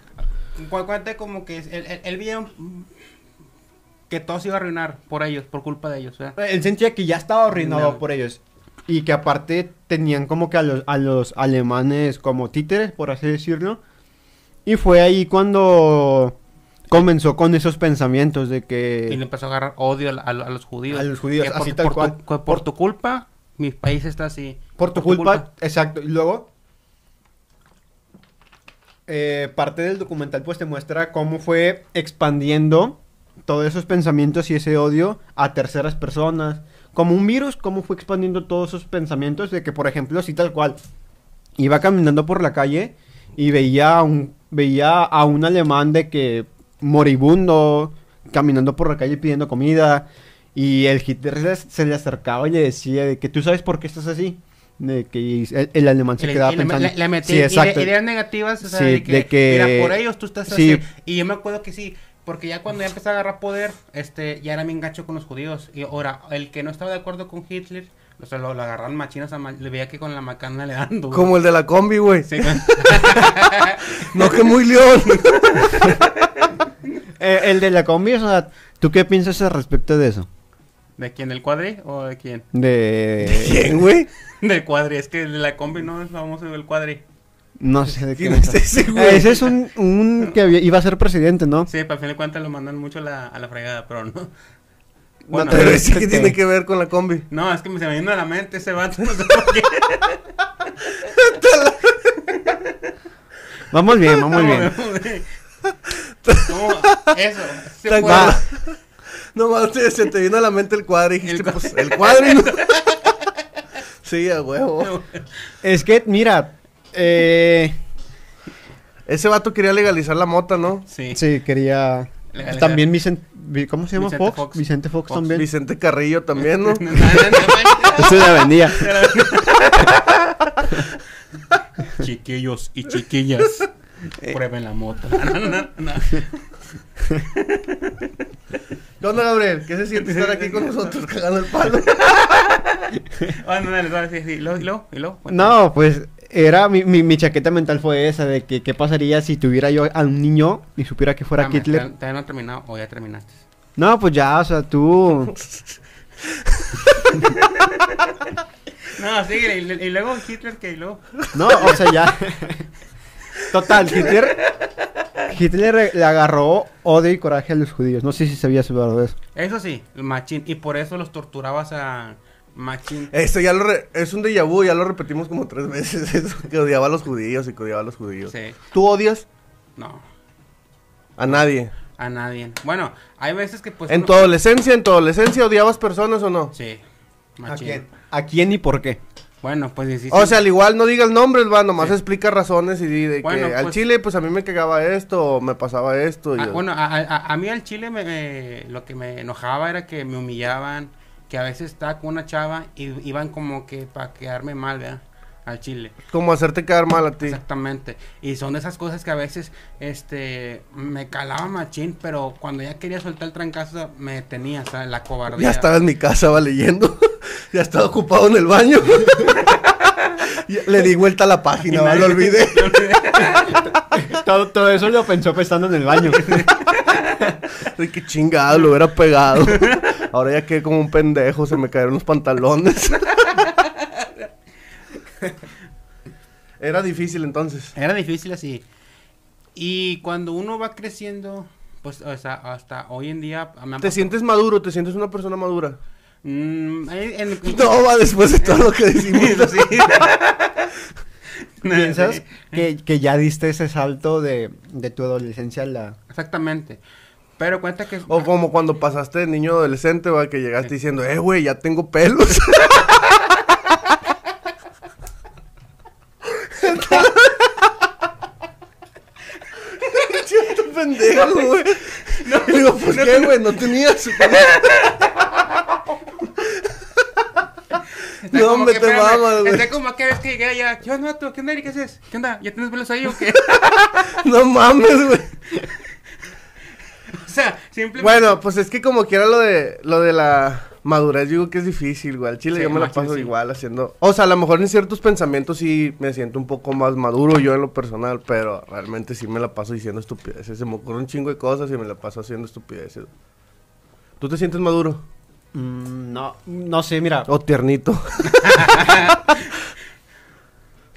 [SPEAKER 2] Cu- Cuenta como que él, él, un- que todo se iba a arruinar por ellos, por culpa de ellos, ¿verdad?
[SPEAKER 3] Él sentía que ya estaba arruinado
[SPEAKER 2] No.
[SPEAKER 3] por ellos. Y que aparte tenían como que a los, a los alemanes como títeres, por así decirlo. Y fue ahí cuando comenzó con esos pensamientos de
[SPEAKER 2] Y le
[SPEAKER 3] que...
[SPEAKER 2] empezó a agarrar odio a, a- a los judíos.
[SPEAKER 3] A los judíos,
[SPEAKER 2] Que por,
[SPEAKER 3] así tal
[SPEAKER 2] por
[SPEAKER 3] cual.
[SPEAKER 2] Tu, que por tu culpa, mi país está así.
[SPEAKER 3] Por tu culpa, exacto. Y luego, eh, parte del documental pues te muestra cómo fue expandiendo todos esos pensamientos y ese odio a terceras personas. Como un virus, cómo fue expandiendo todos esos pensamientos de que, por ejemplo, así tal cual, iba caminando por la calle y veía a un, veía a un alemán de que moribundo, caminando por la calle pidiendo comida. Y el Hitler se le- acercaba y le decía de que tú sabes por qué estás así. De que el, el alemán se quedaba pensando.
[SPEAKER 2] le- le metí
[SPEAKER 3] sí,
[SPEAKER 2] ide-
[SPEAKER 3] exacto.
[SPEAKER 2] ideas negativas, o sea,
[SPEAKER 3] Sí,
[SPEAKER 2] de, que,
[SPEAKER 3] de que-
[SPEAKER 2] mira, por ellos tú estás
[SPEAKER 3] sí.
[SPEAKER 2] así. Y yo me acuerdo que sí, porque ya cuando ya empezó a agarrar poder, este, ya era bien gacho con los judíos. Y ahora, el que no estaba de acuerdo con Hitler, o sea, lo, lo agarraron machinas, a ma- le veía que con la macana le dando. güey.
[SPEAKER 1] Como el de la combi, güey.
[SPEAKER 2] Sí, con- *laughs*
[SPEAKER 1] No, que muy león. *laughs*
[SPEAKER 3] Eh, el de la combi, o sea, ¿tú qué piensas al respecto de eso?
[SPEAKER 2] ¿De quién? ¿Del cuadri o de quién?
[SPEAKER 3] De...
[SPEAKER 1] ¿Quién, güey? *laughs*
[SPEAKER 2] Del cuadri, es que el de la combi no es famoso el cuadri.
[SPEAKER 3] No sé de
[SPEAKER 1] ¿Quién es ese, güey?
[SPEAKER 3] Eh, Ese es un, un que había- iba a ser presidente, ¿no?
[SPEAKER 2] Sí, para fin de cuentas lo mandan mucho a la, a la fregada, pero no.
[SPEAKER 3] No
[SPEAKER 2] Bueno,
[SPEAKER 1] Pero ese que tiene que ver con la combi.
[SPEAKER 2] no, es que me se me vino a la mente ese vato, no sé por *laughs* qué.
[SPEAKER 3] Vamos bien, vamos bien. *laughs*
[SPEAKER 2] ¿Cómo? Eso. se.
[SPEAKER 1] Nomás te- se te vino a la mente el cuadro y dijiste,
[SPEAKER 2] El
[SPEAKER 1] pues, el cuadro. ¿no? *laughs* sí, a huevo.
[SPEAKER 3] Es que, mira, eh,
[SPEAKER 1] Ese vato quería legalizar la mota, ¿no?
[SPEAKER 2] Sí.
[SPEAKER 3] sí, quería...
[SPEAKER 2] Legalizar.
[SPEAKER 3] También Vicente... ¿Cómo se llama
[SPEAKER 2] Vicente
[SPEAKER 3] Fox?
[SPEAKER 2] Fox.
[SPEAKER 3] Vicente Fox,
[SPEAKER 2] Fox.
[SPEAKER 3] también.
[SPEAKER 1] Vicente Carrillo también, ¿no? *laughs*
[SPEAKER 2] No, no, no, no.
[SPEAKER 3] Eso la vendía. *laughs*
[SPEAKER 2] Chiquillos y chiquillas. Prueben la moto. *laughs* No, no, no, no.
[SPEAKER 1] ¿Qué onda, Gabriel? ¿Qué se siente estar aquí con nosotros cagando el palo?
[SPEAKER 2] Ah, no, dale, dale, sí, sí. ¿Y luego? ¿Y luego? ¿Y luego?
[SPEAKER 3] No, pues era mi, mi, mi chaqueta mental fue esa de que qué pasaría si tuviera yo a un niño y supiera que fuera Hitler.
[SPEAKER 2] ¿todavía- ¿Todavía no terminado o ya terminaste?
[SPEAKER 3] No, pues ya, o sea, tú. *laughs*
[SPEAKER 2] No, sigue. Y, y luego Hitler, ¿qué? ¿Y luego?
[SPEAKER 3] No, o sea, ya. Total, Hitler. Hitler le agarró odio y coraje a los judíos. No sé si sabías sobre eso.
[SPEAKER 2] Eso sí, el machín. Y por eso los torturabas a machín.
[SPEAKER 1] Esto ya lo re- es un déjà vu, ya lo repetimos como tres veces. *laughs* Eso, que odiaba a los judíos y que odiaba a los judíos.
[SPEAKER 2] Sí.
[SPEAKER 1] ¿Tú odias
[SPEAKER 2] No,
[SPEAKER 1] a nadie?
[SPEAKER 2] a nadie. Bueno, hay veces que pues...
[SPEAKER 1] ¿En
[SPEAKER 2] uno-
[SPEAKER 1] tu adolescencia, en tu adolescencia odiabas personas o no?
[SPEAKER 2] Sí.
[SPEAKER 3] ¿A quién? ¿A quién y por qué?
[SPEAKER 2] Bueno, pues sí.
[SPEAKER 1] O sea, al igual no digas nombres, va, nomás
[SPEAKER 2] Sí.
[SPEAKER 1] explica razones y di de
[SPEAKER 2] Bueno,
[SPEAKER 1] que al
[SPEAKER 2] pues-
[SPEAKER 1] chile, pues a mí me cagaba esto, o me pasaba esto. y
[SPEAKER 2] Ah,
[SPEAKER 1] yo-
[SPEAKER 2] bueno, a, a- a mí al chile me, me- lo que me enojaba era que me humillaban, que a veces estaba con una chava y iban como que para quedarme mal, ¿verdad? Al chile.
[SPEAKER 1] Como hacerte quedar mal a ti.
[SPEAKER 2] Exactamente. Y son de esas cosas que a veces, este, me calaba machín, pero cuando ya quería soltar el trancazo me detenía, ¿sabes? La cobardía.
[SPEAKER 1] Ya estaba en mi casa, va leyendo. *laughs* ya estaba ocupado en el baño. *laughs* Le di vuelta a la página, va, *laughs* lo olvidé.
[SPEAKER 3] Todo, todo eso lo pensó pensando en el baño.
[SPEAKER 1] Ay, qué chingado, lo hubiera pegado. Ahora ya quedé como un pendejo, se me cayeron los pantalones. *laughs* Era difícil entonces.
[SPEAKER 2] Era difícil así. Y cuando uno va creciendo, pues, o sea, hasta hoy en día... me han
[SPEAKER 1] ¿Te sientes maduro? ¿Te sientes una persona madura?
[SPEAKER 2] Mm, en- en-
[SPEAKER 1] No, *laughs* va después de todo lo que decimos.
[SPEAKER 2] Sí. *laughs*
[SPEAKER 3] ¿Piensas que ya diste ese salto de, de tu adolescencia a la...
[SPEAKER 2] Exactamente. Pero cuenta que...
[SPEAKER 1] O como cuando pasaste de niño adolescente, va, que llegaste diciendo, eh, güey, ya tengo pelos. *laughs* Pendejo, güey. Y digo, pues qué, güey, no tenías. *laughs*
[SPEAKER 2] Está
[SPEAKER 1] No,
[SPEAKER 2] que,
[SPEAKER 1] te mamas, güey.
[SPEAKER 2] Está como aquella vez que llegué allá. ¿Qué onda, vato? ¿Qué onda, Eric? ¿Qué haces? ¿Qué onda? ¿Ya tienes pelos ahí o qué? *laughs*
[SPEAKER 1] No mames, güey. *laughs*
[SPEAKER 2] o sea, simplemente...
[SPEAKER 1] Bueno, pues es que como quiera lo de lo de la madurez, digo que es difícil, güey. Al chile
[SPEAKER 2] Sí,
[SPEAKER 1] yo me la paso
[SPEAKER 2] sí.
[SPEAKER 1] igual haciendo. O sea, a lo mejor en ciertos pensamientos sí me siento un poco más maduro yo en lo personal, pero realmente sí me la paso diciendo estupideces. Se me ocurren un chingo de cosas y me la paso haciendo estupideces. ¿Tú te sientes maduro?
[SPEAKER 3] Mm, no, no sé, mira.
[SPEAKER 1] O tiernito. *laughs*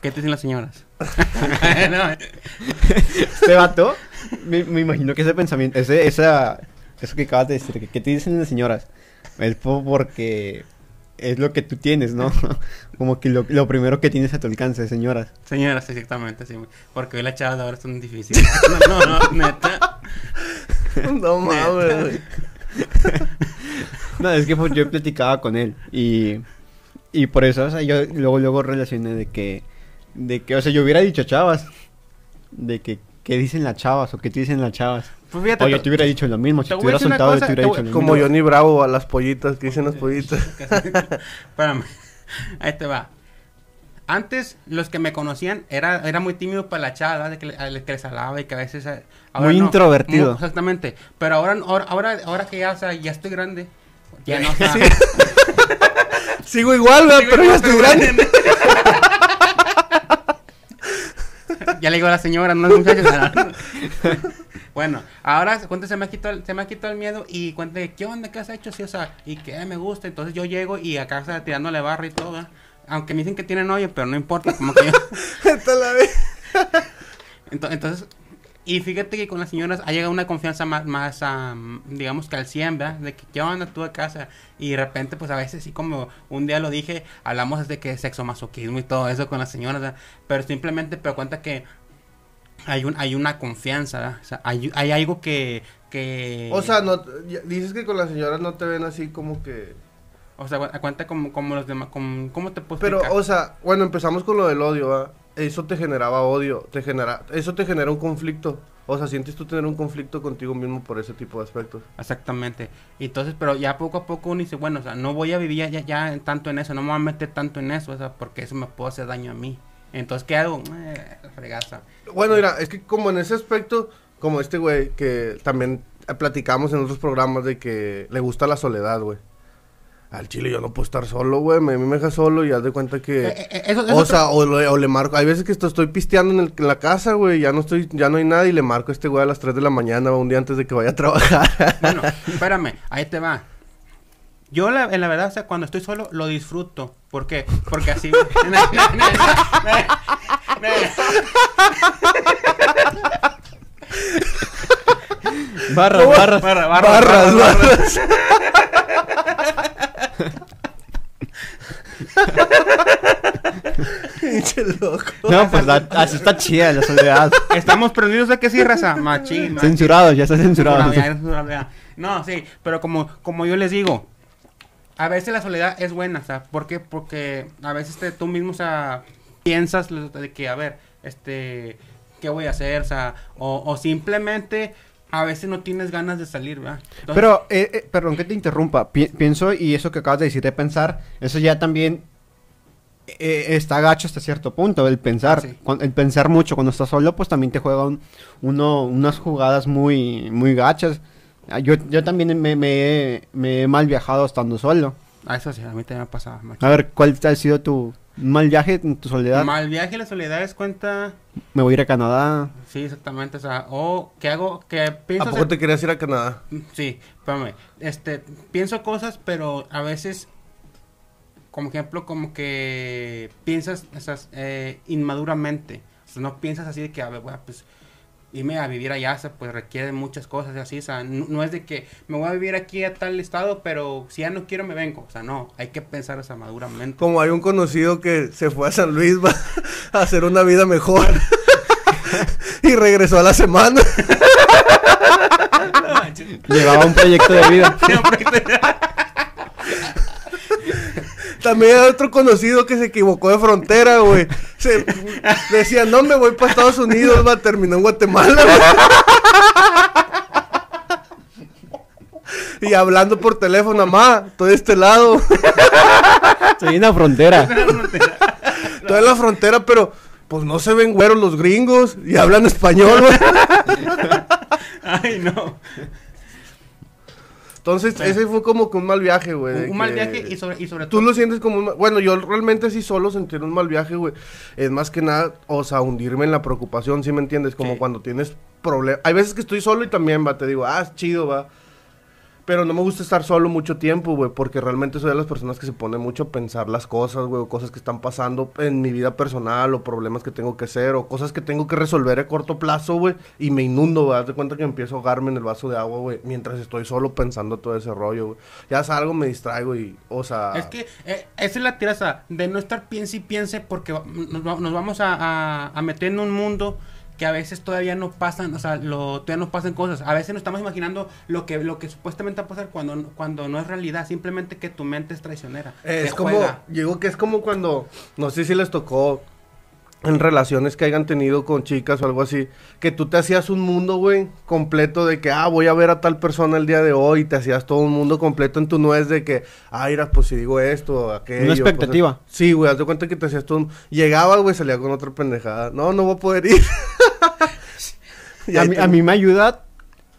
[SPEAKER 2] ¿Qué te dicen las señoras? *laughs* No,
[SPEAKER 3] Este vato, me, me imagino que ese pensamiento, ese, esa, eso que acabas de decir, que, ¿qué te dicen las señoras? Es po- porque es lo que tú tienes, ¿no? *laughs* Como que lo, lo primero que tienes a tu alcance, señoras.
[SPEAKER 2] señoras, exactamente, sí. Porque hoy las chavas de ahora son difíciles. *laughs* No, no, no, neta. *laughs*
[SPEAKER 1] no mames, güey.
[SPEAKER 3] No, es que pues, yo platicaba con él y, y por eso, o sea, yo luego, luego relacioné de que, de que, o sea, yo hubiera dicho chavas, de que, ¿qué dicen las chavas o qué te dicen las chavas?
[SPEAKER 2] Pues fíjate.
[SPEAKER 3] O yo te hubiera dicho lo mismo, si
[SPEAKER 2] te
[SPEAKER 3] te hubiera soltado yo
[SPEAKER 2] cosa,
[SPEAKER 3] te hubiera
[SPEAKER 2] te
[SPEAKER 3] dicho lo
[SPEAKER 1] Como
[SPEAKER 3] mismo.
[SPEAKER 1] Johnny Bravo a las pollitas, que dicen las pollitas.
[SPEAKER 2] Espérame. *laughs* Ahí te va. Antes, los que me conocían, era, era muy tímido para la chava, ¿verdad? De que, le- que les hablaba y que a veces... eh, ahora
[SPEAKER 3] Muy introvertido.
[SPEAKER 2] Muy- exactamente. Pero ahora, ahora, ahora, ahora que ya, o sea, ya estoy grande, ya no, o sea,
[SPEAKER 1] Sí. *laughs* Sigo igual, ¿verdad?
[SPEAKER 2] Digo,
[SPEAKER 1] pero ya
[SPEAKER 2] no,
[SPEAKER 1] estoy
[SPEAKER 2] pero
[SPEAKER 1] grande.
[SPEAKER 2] Ya le digo a la señora, no es muchacho. *laughs* bueno, ahora cuenta se me ha quitado el, se me ha quitado el miedo y cuenta qué onda, qué has hecho, sí, o sea, y que me gusta. Entonces yo llego y acá está tirándole barra y todo. ¿verdad? Aunque me dicen que tienen novio, pero no importa, como que yo. *laughs* Entonces, y fíjate que con las señoras ha llegado una confianza más, más am, digamos que al 100, ¿verdad? De que, ¿qué onda tú de casa? Y de repente, pues a veces, sí, como un día lo dije, hablamos de que sexo masoquismo y todo eso con las señoras, ¿verdad? Pero simplemente, pero cuenta que hay, un, hay una confianza, ¿verdad? O sea, hay, hay algo que, que...
[SPEAKER 1] O sea, no, dices que con las señoras no te ven así como que...
[SPEAKER 2] O sea, cu- cuenta como, como los demás, como, ¿cómo te puedo
[SPEAKER 1] Pero,
[SPEAKER 2] explicar?
[SPEAKER 1] o sea, bueno, empezamos con lo del odio, ¿va? Eso te generaba odio, te genera... Eso te genera un conflicto. O sea, sientes tú tener un conflicto contigo mismo por ese tipo de aspectos.
[SPEAKER 2] Exactamente. Y Entonces, pero ya poco a poco uno dice, bueno, o sea, no voy a vivir ya, ya tanto en eso, no me voy a meter tanto en eso, o sea, porque eso me puede hacer daño a mí. Entonces, ¿qué hago? Eh, fregaza.
[SPEAKER 1] Bueno, mira, es que como en ese aspecto, como este güey, que también platicamos en otros programas de que le gusta la soledad, güey. Al chile yo no puedo estar solo, güey. Me, me deja solo y haz de cuenta que...
[SPEAKER 2] Eh, eh, eso- eso
[SPEAKER 1] o sea, o, le- o le marco... Hay veces que esto- estoy pisteando en, el- en la casa, güey. Ya no estoy... Ya no hay nada y le marco a este güey a las 3 de la mañana, un día antes de que vaya a trabajar. *laughs*
[SPEAKER 2] Bueno, espérame, ahí te va. Yo, la, en la verdad, o sea, cuando estoy solo, lo disfruto. ¿Por qué? Porque así... *laughs*
[SPEAKER 3] Barras, barras.
[SPEAKER 2] Barra, barra,
[SPEAKER 1] barras,
[SPEAKER 2] barra, barra.
[SPEAKER 1] barras. Pinche loco.
[SPEAKER 3] No, pues la- así está chida la soledad.
[SPEAKER 2] Estamos prendidos de que sí, raza. Machín, machín.
[SPEAKER 3] Censurado, ya está censurado.
[SPEAKER 2] No, ya sí, pero como, como yo les digo, a veces la soledad es buena, o sea, ¿por qué? Porque a veces te- tú mismo, o sea, piensas lo- de que, a ver, este, ¿qué voy a hacer? O sea, o, o simplemente a veces no tienes ganas de salir, ¿verdad? Entonces,
[SPEAKER 3] Pero, eh, eh, perdón que te interrumpa. Pi- pienso, y eso que acabas de decir de pensar, eso ya también eh, está gacho hasta cierto punto, el pensar.
[SPEAKER 2] Ah, sí.
[SPEAKER 3] El pensar mucho cuando estás solo, pues también te juega un- uno, unas jugadas muy, muy gachas. Ah, Yo, yo también me, me he- me he mal viajado estando solo.
[SPEAKER 2] a eso sí, a mí también me pasaba, machín.
[SPEAKER 3] A ver, ¿cuál ha sido tu mal viaje en tu soledad?
[SPEAKER 2] Mal viaje, la soledad es cuenta,
[SPEAKER 3] Me voy a ir a Canadá.
[SPEAKER 2] sí, exactamente, o sea, o ¿qué hago? Que
[SPEAKER 1] ¿A
[SPEAKER 2] pienso
[SPEAKER 1] poco
[SPEAKER 2] hacer-
[SPEAKER 1] te querías ir a Canadá?
[SPEAKER 2] Sí, espérame. Este, pienso cosas, pero a veces, como ejemplo, como que piensas esas, eh, inmaduramente. O sea, no piensas así de que, a ver, bueno, pues, irme a vivir allá, o sea, pues requiere muchas cosas y así. O sea, no, no es de que me voy a vivir aquí a tal estado, pero si ya no quiero me vengo. O sea, no, hay que pensar esa maduramente.
[SPEAKER 1] Como hay un conocido que se fue a San Luis va, a hacer una vida mejor. *laughs* y regresó a la semana.
[SPEAKER 3] Llevaba un proyecto de vida. *laughs*
[SPEAKER 1] También hay otro conocido que se equivocó de frontera, güey. Se decía, no, me voy para Estados Unidos, va, terminó en Guatemala, güey. Y hablando por teléfono, mamá, estoy de este lado.
[SPEAKER 3] Estoy en la frontera.
[SPEAKER 1] Estoy en la frontera, pero pues no se ven güeros los gringos y hablan español, güey.
[SPEAKER 2] Ay, no.
[SPEAKER 1] Entonces, ese fue como que un mal viaje, güey.
[SPEAKER 2] Un, un mal viaje y sobre, y sobre
[SPEAKER 1] Tú
[SPEAKER 2] todo...
[SPEAKER 1] lo sientes como un... Bueno, yo realmente sí solo sentir un mal viaje, güey. Es más que nada, o sea, hundirme en la preocupación, ¿sí me entiendes? Como
[SPEAKER 2] Sí.
[SPEAKER 1] cuando tienes problemas... Hay veces que estoy solo y también, va, te digo, ah, es chido, va. Pero no me gusta estar solo mucho tiempo, güey, porque realmente soy de las personas que se pone mucho a pensar las cosas, güey, o cosas que están pasando en mi vida personal, o problemas que tengo que hacer, o cosas que tengo que resolver a corto plazo, güey, y me inundo, güey. Haz de cuenta que empiezo a ahogarme en el vaso de agua, güey, mientras estoy solo pensando todo ese rollo, güey. Ya salgo, me distraigo y, o sea...
[SPEAKER 2] Es que eh, esa es la tiraza de no estar piense y piense porque nos, va- nos vamos a meter en un mundo que a veces todavía no pasan, o sea, lo, todavía no pasan cosas. A veces nos estamos imaginando lo que, lo que supuestamente va a pasar cuando, cuando no es realidad, simplemente que tu mente es traicionera.
[SPEAKER 1] Es como,
[SPEAKER 2] juega.
[SPEAKER 1] digo que es como cuando, no sé si les tocó en relaciones que hayan tenido con chicas o algo así, que tú te hacías un mundo, güey, completo de que, ah, voy a ver a tal persona el día de hoy, y te hacías todo un mundo completo en tu nuez de que, ah, mira, pues si digo esto, aquello.
[SPEAKER 3] Una expectativa.
[SPEAKER 1] cosas- Sí, güey, haz de cuenta que te hacías todo un... Llegaba, güey, salía con otra pendejada. No, no voy a poder ir. *laughs* *laughs*
[SPEAKER 3] A, mí, a mí me ayuda,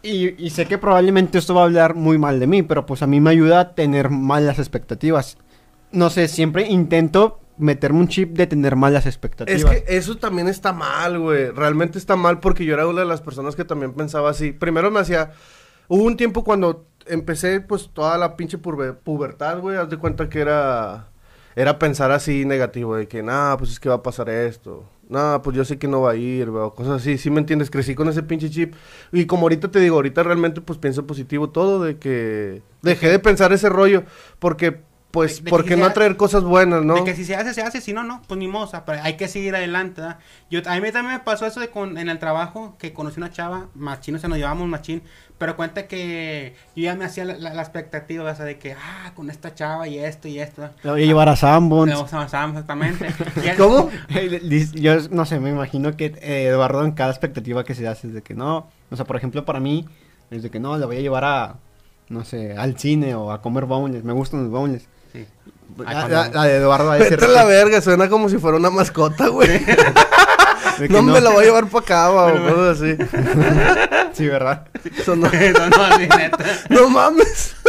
[SPEAKER 3] y, y sé que probablemente esto va a hablar muy mal de mí, pero pues a mí me ayuda a tener malas expectativas. No sé, siempre intento meterme un chip de tener malas expectativas.
[SPEAKER 1] Es que eso también está mal, güey. Realmente está mal porque yo era una de las personas que también pensaba así. Primero me hacía... Hubo un tiempo cuando empecé, pues, toda la pinche pubertad, güey. Haz de cuenta que era... Era pensar así negativo, de que, nah, pues es que va a pasar esto. Nah, pues yo sé que no va a ir, o cosas así. ¿Sí me entiendes? Crecí con ese pinche chip. Y como ahorita te digo, ahorita realmente, pues, pienso positivo todo, de que... Dejé de pensar ese rollo, porque, pues,
[SPEAKER 2] De- de que
[SPEAKER 1] ¿por qué
[SPEAKER 2] si
[SPEAKER 1] no atraer cosas buenas, no?
[SPEAKER 2] De que si se hace, se hace, si no, no, pues ni modo, o sea, pero hay que seguir adelante, ¿verdad? Yo, a mí también me pasó eso de con, en el trabajo, que conocí una chava, machín, o sea, nos llevábamos machín, pero cuenta que yo ya me hacía la, la- la expectativa, o sea, de que, ah, con esta chava y esto y esto,
[SPEAKER 3] Me voy a llevar a Sanborns.
[SPEAKER 2] Luego avanzábamos exactamente. *laughs* Y-
[SPEAKER 1] ¿Cómo?
[SPEAKER 3] Yo no sé, me imagino que eh, Eduardo en cada expectativa que se hace es de que no, o sea, por ejemplo, para mí es de que no, la voy a llevar a, no sé, al cine o a comer boneless, me gustan los boneless.
[SPEAKER 2] Sí.
[SPEAKER 3] La,
[SPEAKER 2] Ay,
[SPEAKER 3] la-
[SPEAKER 2] cuando-
[SPEAKER 3] la de Eduardo va a decir
[SPEAKER 1] Vete a la verga, suena como si fuera una mascota, güey. *laughs*
[SPEAKER 3] que
[SPEAKER 1] No, me la voy a llevar para acá, o cosas así.
[SPEAKER 3] Sí, ¿verdad?
[SPEAKER 1] Eso no,
[SPEAKER 2] no, no, así, neta.
[SPEAKER 1] no mames. *laughs*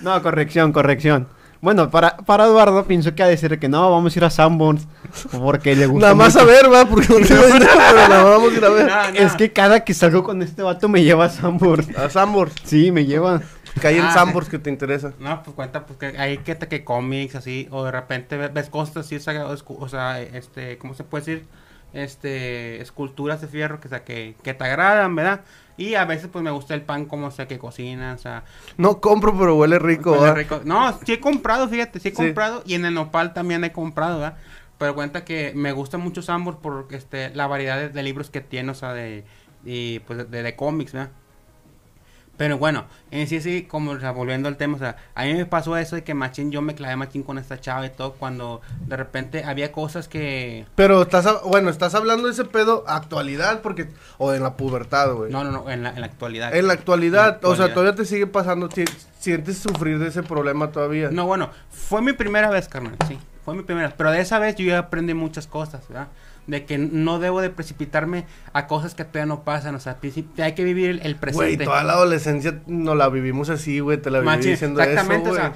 [SPEAKER 3] No, corrección, corrección. Bueno, para, para Eduardo pienso que de decir que no, vamos a ir a Sanborns porque le gusta
[SPEAKER 1] Nada más
[SPEAKER 3] mucho.
[SPEAKER 1] a ver, va, porque no *laughs* tengo dinero, pero nada más vamos a ir a ver.
[SPEAKER 2] No, no.
[SPEAKER 3] Es que cada que salgo con este vato me lleva a Sanborns.
[SPEAKER 1] A Sambors.
[SPEAKER 3] Sí, me lleva.
[SPEAKER 1] Que hay en
[SPEAKER 2] Ah,
[SPEAKER 1] Sambors que te interesa.
[SPEAKER 2] No, pues cuenta, pues que hay que, que cómics así, o de repente ves, cosas así, o sea, este, ¿cómo se puede decir? Este, esculturas de fierro que, o sea, que, que te agradan, ¿verdad? Y a veces pues me gusta el pan como, o sea, que cocinan, o sea,
[SPEAKER 1] No compro, pero huele rico,
[SPEAKER 2] huele. No, sí he comprado, fíjate, sí he
[SPEAKER 1] Sí.
[SPEAKER 2] comprado, y en el nopal también he comprado, ¿verdad? Pero cuenta que me gusta mucho Sambor por este, la variedad de, de libros que tiene, o sea, de, y, pues, de, de cómics, ¿verdad? Pero bueno, en sí, sí, como o sea, volviendo al tema, o sea, a mí me pasó eso de que machín, yo me clavé machín con esta chava y todo, cuando de repente había cosas que...
[SPEAKER 1] Pero estás, bueno, estás hablando de ese pedo actualidad, porque, o en la pubertad, güey.
[SPEAKER 2] No, no, no, en la, en la actualidad.
[SPEAKER 1] En la actualidad,
[SPEAKER 2] En la
[SPEAKER 1] o sea, todavía te sigue pasando, si- sientes sufrir de ese problema todavía.
[SPEAKER 2] No, bueno, fue mi primera vez, carnal, sí, fue mi primera vez, pero de esa vez yo ya aprendí muchas cosas, ¿verdad? De que no debo de precipitarme a cosas que todavía no pasan, o sea, hay que vivir el, el
[SPEAKER 1] Güey,
[SPEAKER 2] presente.
[SPEAKER 1] toda la adolescencia nos la vivimos así, güey, te la viví diciendo eso,
[SPEAKER 2] exactamente, o sea,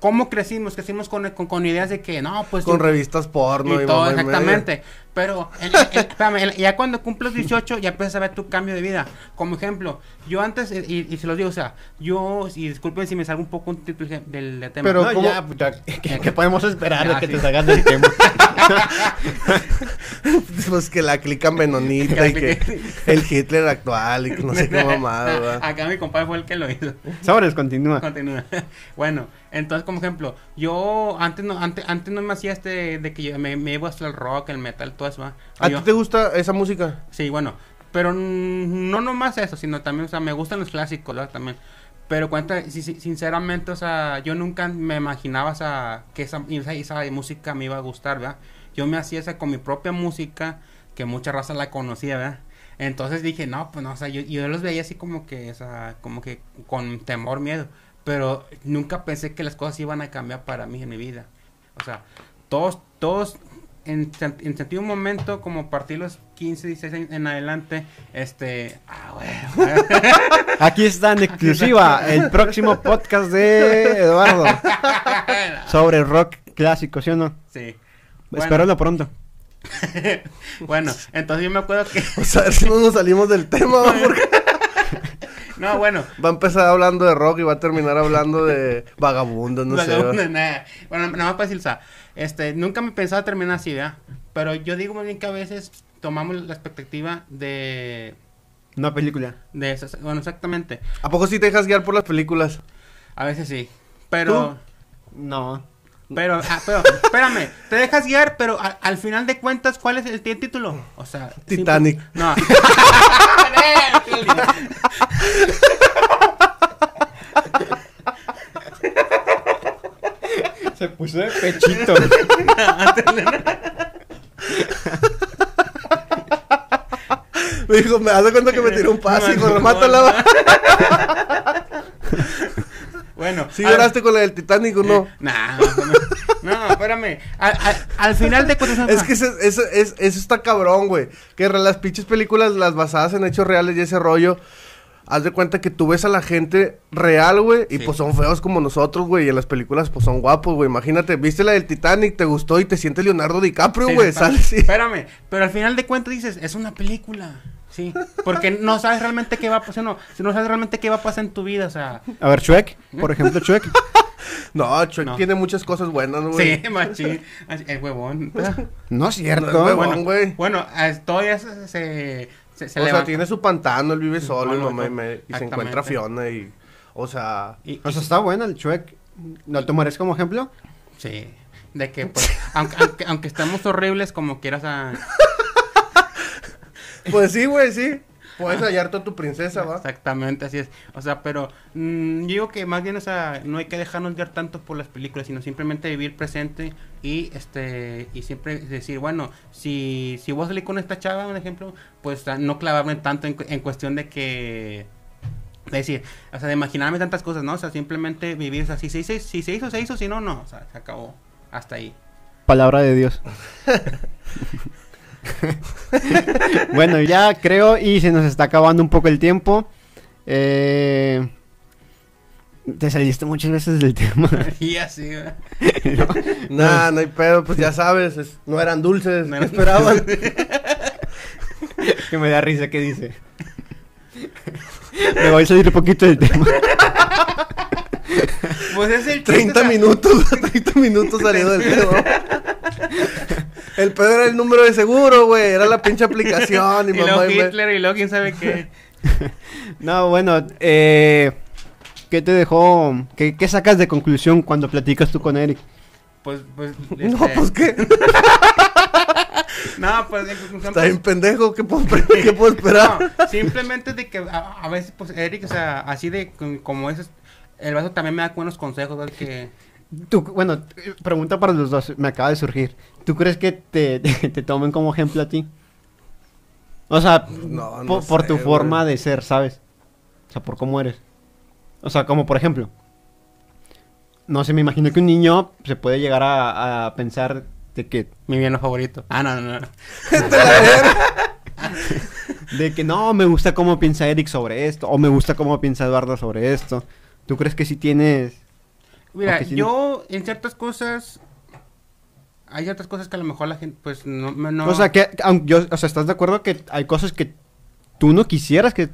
[SPEAKER 2] ¿cómo crecimos? Crecimos con, con, con ideas de que, no, pues...
[SPEAKER 1] Con
[SPEAKER 2] yo-
[SPEAKER 1] revistas porno
[SPEAKER 2] y
[SPEAKER 1] y,
[SPEAKER 2] todo,
[SPEAKER 1] mamá y media.
[SPEAKER 2] exactamente. Pero, en- *laughs* espérame, ya cuando cumples 18, ya empiezas a ver tu cambio de vida. Como ejemplo, yo antes, y, se los digo, o sea, yo, y disculpen si me salgo un poco un del, del tema.
[SPEAKER 1] Pero
[SPEAKER 3] no,
[SPEAKER 1] ¿cómo-
[SPEAKER 3] ya, puta, ¿qué, qué podemos esperar
[SPEAKER 2] Ya,
[SPEAKER 3] de que
[SPEAKER 2] sí.
[SPEAKER 3] te salgas del tema? *laughs*
[SPEAKER 1] Pues que la clica menonita
[SPEAKER 2] Que
[SPEAKER 1] y que el Hitler actual y que no sé qué *laughs* mamada, ¿verdad?
[SPEAKER 2] Acá mi compadre fue el que lo hizo.
[SPEAKER 3] Sobres, continúa.
[SPEAKER 2] Continúa. bueno, entonces como ejemplo, yo antes no, antes, antes no me hacía este de que yo me, me iba hasta el rock, el metal, todo ¿va?
[SPEAKER 1] ¿A ti te gusta esa música?
[SPEAKER 2] Sí, bueno, pero no nomás eso, sino también, o sea, me gustan los clásicos, ¿verdad? También. Pero cuenta, sinceramente, o sea, yo nunca me imaginaba, o sea, que esa, esa, esa música me iba a gustar, ¿verdad? Yo me hacía esa con mi propia música, que mucha raza la conocía, ¿verdad? Entonces dije, no, pues no, o sea, yo, yo los veía así como que, o sea, como que con temor, miedo. Pero nunca pensé que las cosas iban a cambiar para mí en mi vida. O sea, todos, todos, en, en sentido un momento, como partir los 15, 16 años en adelante, este, ah, güey,
[SPEAKER 3] Aquí está en exclusiva el próximo podcast de Eduardo *laughs* sobre rock clásico, ¿sí o no?
[SPEAKER 2] sí. Bueno,
[SPEAKER 3] Espéralo pronto. *laughs*
[SPEAKER 2] bueno, entonces yo me acuerdo que
[SPEAKER 1] O sea, a ver si no nos salimos del tema, *laughs* porque
[SPEAKER 2] No, bueno.
[SPEAKER 1] Va a empezar hablando de rock y va a terminar hablando de vagabundos, no sé.
[SPEAKER 2] Vagabundo,
[SPEAKER 1] ¿va?
[SPEAKER 2] nada. Bueno, nada más para decir, o sea, este, nunca me pensaba terminar así, ¿verdad? Pero yo digo muy bien que a veces tomamos la expectativa de...
[SPEAKER 3] Una película.
[SPEAKER 2] de eso, bueno, exactamente.
[SPEAKER 1] ¿A poco sí te dejas guiar por las películas?
[SPEAKER 2] A veces sí. Pero...
[SPEAKER 3] No.
[SPEAKER 2] Pero, ah, pero, *laughs* espérame, te dejas guiar, pero a- al final de cuentas, ¿cuál es el, t- título? O sea, simple-
[SPEAKER 1] Titanic.
[SPEAKER 2] No. *laughs*
[SPEAKER 3] Se puso de pechito.
[SPEAKER 1] Me dijo, me hace cuenta que me tiró un pase y con mátala.
[SPEAKER 2] bueno.
[SPEAKER 1] ¿Sí lloraste con la del Titanic o no?
[SPEAKER 2] Nah, no, espérame. Al, al- al final de cuentas. *laughs*
[SPEAKER 1] Es que eso, eso, es- eso está cabrón, güey. Que las pinches películas, las basadas en hechos reales y ese rollo. Haz de cuenta que tú ves a la gente real, güey, y
[SPEAKER 2] Sí.
[SPEAKER 1] pues son feos como nosotros, güey, y en las películas pues son guapos, güey. Imagínate, viste la del Titanic, te gustó y te sientes Leonardo DiCaprio, güey.
[SPEAKER 2] Espérame, pero al final de cuentas dices, es una película. Sí, porque no sabes realmente qué va a pasar, no, si no sabes realmente qué va a pasar en tu vida, o sea,
[SPEAKER 3] A ver, Shrek, por ejemplo, Shrek. *laughs*
[SPEAKER 1] No,
[SPEAKER 2] No.
[SPEAKER 1] tiene muchas cosas buenas, güey.
[SPEAKER 2] sí, machín, el huevón. *laughs*
[SPEAKER 3] No es
[SPEAKER 1] No,
[SPEAKER 3] cierto.
[SPEAKER 1] es huevón.
[SPEAKER 2] Bueno,
[SPEAKER 1] güey.
[SPEAKER 2] bueno, a- todavía se, se, se, se
[SPEAKER 1] o sea, tiene su pantano, él vive solo, y,
[SPEAKER 2] Bueno,
[SPEAKER 1] mamá y, me- y se encuentra Fiona y... O sea...
[SPEAKER 2] Y-
[SPEAKER 3] O sea, está bueno el Shrek. ¿Lo tomarías como ejemplo?
[SPEAKER 2] Sí, de que, pues, *laughs* aunque, aunque, aunque estemos horribles, como quieras a...
[SPEAKER 1] Pues sí, güey, sí. Puedes hallar toda tu princesa, va.
[SPEAKER 2] Exactamente, así es. O sea, pero mm, yo digo que más bien, o sea, no hay que dejarnos guiar tanto por las películas, sino simplemente vivir presente y este y siempre decir, bueno, si, si voy a salir con esta chava, un ejemplo, pues a no clavarme tanto en cuestión de que es decir, o sea, de imaginarme tantas cosas, ¿no? O sea, simplemente vivir, o sea, si se, hizo, si se hizo, se hizo, si no, no, o sea, se acabó. Hasta ahí.
[SPEAKER 3] Palabra de Dios. *laughs* *laughs* bueno, ya creo y se nos está acabando un poco el tiempo. Eh, te saliste muchas veces del tema. *laughs*
[SPEAKER 2] y así. *laughs*
[SPEAKER 1] Nah, no hay pedo, pues ya sabes, es- no eran dulces,
[SPEAKER 2] No
[SPEAKER 1] ¿qué
[SPEAKER 2] eran-
[SPEAKER 1] esperaban?
[SPEAKER 3] que me da risa que dice. me voy a salir un poquito del tema.
[SPEAKER 2] Pues es el chiste,
[SPEAKER 1] 30
[SPEAKER 2] o sea,
[SPEAKER 1] minutos, 30 minutos saliendo del tema. El pedo era el número de seguro, güey, era la pinche aplicación y, *laughs*
[SPEAKER 2] Y luego
[SPEAKER 1] mamá me-
[SPEAKER 2] Hitler y luego quién sabe qué. *laughs*
[SPEAKER 3] No, bueno, eh, ¿qué te dejó? ¿Qué, qué sacas de conclusión cuando platicas tú con Eric?
[SPEAKER 2] Pues, pues.
[SPEAKER 1] No,
[SPEAKER 2] este,
[SPEAKER 1] pues qué, *laughs*
[SPEAKER 2] No, pues. en conclusión,
[SPEAKER 1] está
[SPEAKER 2] pues,
[SPEAKER 1] bien pendejo, ¿qué puedo, qué puedo esperar?
[SPEAKER 2] no, simplemente de que a, a veces, pues, Eric, o sea, así de como es. El vaso también me da buenos consejos, ¿verdad? Que.
[SPEAKER 3] Tú, bueno, pregunta para los dos, me acaba de surgir. ¿Tú crees que te, *laughs* te, tomen como ejemplo a ti? O sea,
[SPEAKER 1] No, no
[SPEAKER 3] po- por
[SPEAKER 1] sé,
[SPEAKER 3] tu forma de ser, ¿sabes? O sea, por cómo eres. O sea, como por ejemplo, no sé, me imagino que un niño se puede llegar a, a pensar de que,
[SPEAKER 2] Mi villano favorito. Ah, no, no, no. *laughs* *laughs*
[SPEAKER 3] de que no, me gusta cómo piensa Eric sobre esto, o me gusta cómo piensa Eduardo sobre esto. ¿Tú crees que si tienes...
[SPEAKER 2] Mira, yo en ciertas cosas. Hay ciertas cosas que a lo mejor la gente, pues, no. me- no
[SPEAKER 3] O sea, que, aunque yo, o sea, ¿estás de acuerdo que hay cosas que tú no quisieras que,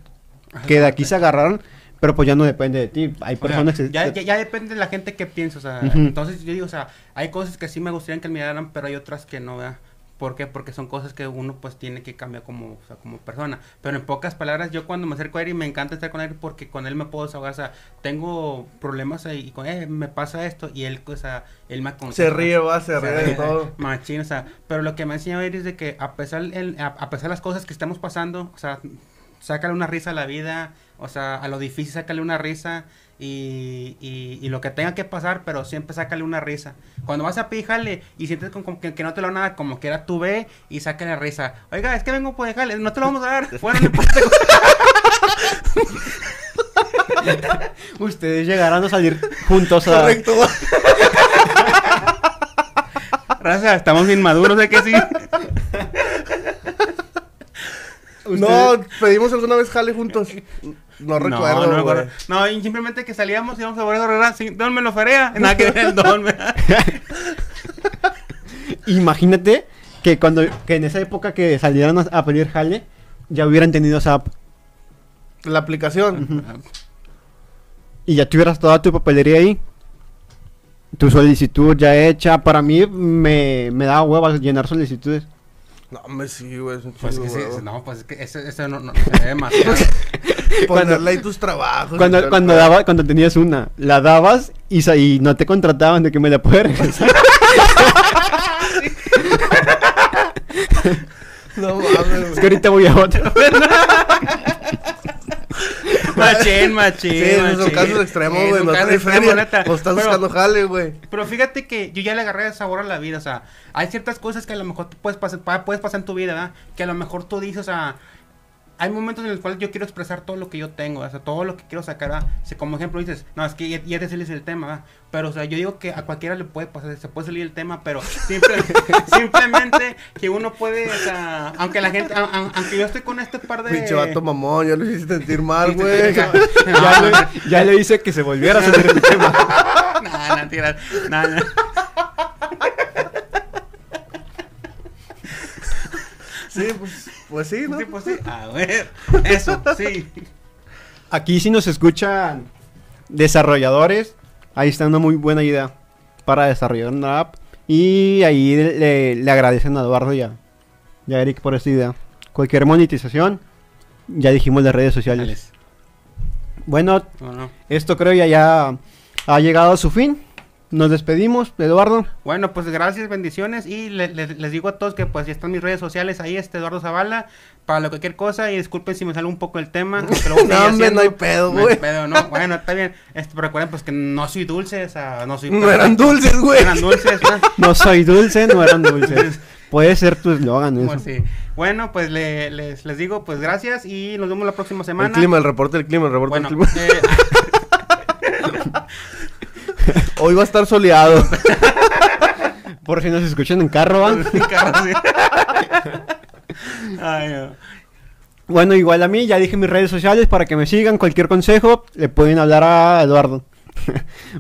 [SPEAKER 3] que de aquí se agarraron, pero pues ya no depende de ti? Hay
[SPEAKER 2] O sea,
[SPEAKER 3] personas que...
[SPEAKER 2] ya, ya, ya depende de la gente que piensa, o sea, entonces yo digo, o sea, hay cosas que sí me gustaría que me dieran, pero hay otras que no, ¿verdad? ¿Por qué? Porque son cosas que uno pues tiene que cambiar como, o sea, como persona. Pero en pocas palabras, yo cuando me acerco a Eric me encanta estar con él porque con él me puedo desahogar, o sea, tengo problemas ahí y con él me pasa esto y él, o sea, él me aconseja.
[SPEAKER 1] Se ríe, va, se ríe de todo. *laughs*
[SPEAKER 2] Machín, o sea, pero lo que me ha enseñado Eric es de que a pesar, el, a, a pesar de las cosas que estamos pasando, o sea, sácale una risa a la vida, o sea, a lo difícil sácale una risa y, y, y lo que tenga que pasar, pero siempre sácale una risa. Cuando vas a píjale y sientes como, como que, que no te lo van a dar, como que era tú ve y sácale risa. Oiga, es que vengo por dejarle, no te lo vamos a dar. *laughs* Bueno, no importa. *laughs*
[SPEAKER 3] Ustedes llegarán a salir juntos a...
[SPEAKER 1] Correcto. *laughs*
[SPEAKER 2] Raza, estamos inmaduros, de que sí.
[SPEAKER 1] No, pedimos alguna vez jale juntos. No recuerdo,
[SPEAKER 2] no,
[SPEAKER 1] güey.
[SPEAKER 2] No, y simplemente que salíamos y íbamos a Borrego Herrera, sí, Don me lo ferea. *laughs* Nada que ver el Don, ¿verdad? *laughs*
[SPEAKER 3] Imagínate que cuando que en esa época que salieran a, a pedir jale, ya hubieran tenido SAP.
[SPEAKER 1] La aplicación.
[SPEAKER 3] y ya tuvieras toda tu papelería ahí. Tu solicitud ya hecha. Para mí me, me da hueva llenar solicitudes.
[SPEAKER 1] No, hombre, sí, güey. Es un
[SPEAKER 2] Pues que sí,
[SPEAKER 1] güey.
[SPEAKER 2] no, pues es que ese, ese no, no se ve demasiado. *laughs*
[SPEAKER 1] Ponerle ahí tus trabajos. y
[SPEAKER 3] Cuando, cuando, daba, cuando tenías una, la dabas y, sa- y no te contrataban de que me la puedes *laughs* regresar.
[SPEAKER 1] No mames,
[SPEAKER 3] es que
[SPEAKER 1] güey.
[SPEAKER 3] ahorita voy a otra. *laughs*
[SPEAKER 2] machín, machín.
[SPEAKER 1] Sí, esos son
[SPEAKER 2] machín.
[SPEAKER 1] casos extremos,
[SPEAKER 2] Sí,
[SPEAKER 1] güey.
[SPEAKER 2] son
[SPEAKER 1] No feria.
[SPEAKER 2] neta.
[SPEAKER 1] O estás
[SPEAKER 2] Pero-
[SPEAKER 1] buscando jale, güey.
[SPEAKER 2] Pero fíjate que yo ya le agarré sabor a la vida, o sea, hay ciertas cosas que a lo mejor tú puedes pasar, pa- puedes pasar en tu vida, ¿verdad? Que a lo mejor tú dices, o sea, hay momentos en los cuales yo quiero expresar todo lo que yo tengo, o sea, todo lo que quiero sacar, como ejemplo dices, no, es que ya, ya te sales el tema, ¿verdad? Pero, o sea, yo digo que a cualquiera le puede pasar, se puede salir el tema, pero simple- *laughs* simplemente que uno puede, o sea, aunque la gente, a- a- aunque yo estoy con este par de...
[SPEAKER 1] Pinche vato mamón, ya lo hiciste sentir mal, güey. *laughs*
[SPEAKER 3] ya, le, ya le hice que se volviera a salir el tema. *laughs*
[SPEAKER 2] no, no, tiras, no, no.
[SPEAKER 1] Sí, pues, pues sí, ¿no?
[SPEAKER 2] Sí, pues sí. A ver, eso, sí.
[SPEAKER 3] Aquí si nos escuchan desarrolladores, ahí está una muy buena idea para desarrollar una app. Y ahí le, le agradecen a Eduardo y a, y a Eric por esta idea. Cualquier monetización, ya dijimos las redes sociales. Bueno,
[SPEAKER 2] ¿o no?
[SPEAKER 3] esto creo ya, ya ha llegado a su fin. Nos despedimos, Eduardo.
[SPEAKER 2] Bueno, pues gracias, bendiciones. Y le- le- les digo a todos que pues ya están mis redes sociales ahí, este Eduardo Zavala, para lo que cualquier cosa. Y disculpen si me sale un poco el tema. *laughs* seguir
[SPEAKER 1] No, hombre, no hay pedo,
[SPEAKER 2] No hay
[SPEAKER 1] güey.
[SPEAKER 2] pedo, no. Bueno, está bien. Este, pero recuerden pues que no soy dulce, o sea, no soy...
[SPEAKER 1] No eran dulces, güey.
[SPEAKER 2] Eran dulces, ¿no? *laughs*
[SPEAKER 3] No soy dulce, no eran *laughs* dulces. Puede ser tu eslogan
[SPEAKER 2] Como
[SPEAKER 3] eso.
[SPEAKER 2] así. Bueno, pues le- les, les digo pues gracias y nos vemos la próxima semana.
[SPEAKER 1] El clima, el reporte del clima, el reporte
[SPEAKER 2] Bueno,
[SPEAKER 1] clima.
[SPEAKER 2] eh,
[SPEAKER 1] Hoy va a estar soleado. *laughs*
[SPEAKER 3] Por si nos escuchan en carro, ¿van? *laughs*
[SPEAKER 2] carro, sí. *laughs* Ay, no.
[SPEAKER 3] Bueno, igual a mí, ya dije mis redes sociales para que me sigan. Cualquier consejo, le pueden hablar a Eduardo.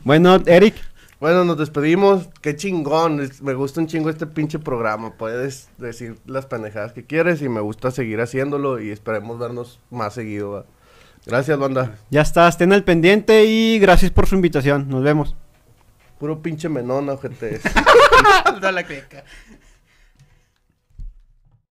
[SPEAKER 3] bueno, Eric,
[SPEAKER 1] Bueno, nos despedimos. Qué chingón. es- Me gusta un chingo este pinche programa. Puedes decir las pendejadas que quieres y me gusta seguir haciéndolo y esperemos vernos más seguido. ¿va? Gracias, banda.
[SPEAKER 3] ya está, estén al pendiente y gracias por su invitación. Nos vemos.
[SPEAKER 1] Puro pinche menón, ojete. *laughs*
[SPEAKER 2] Toda la.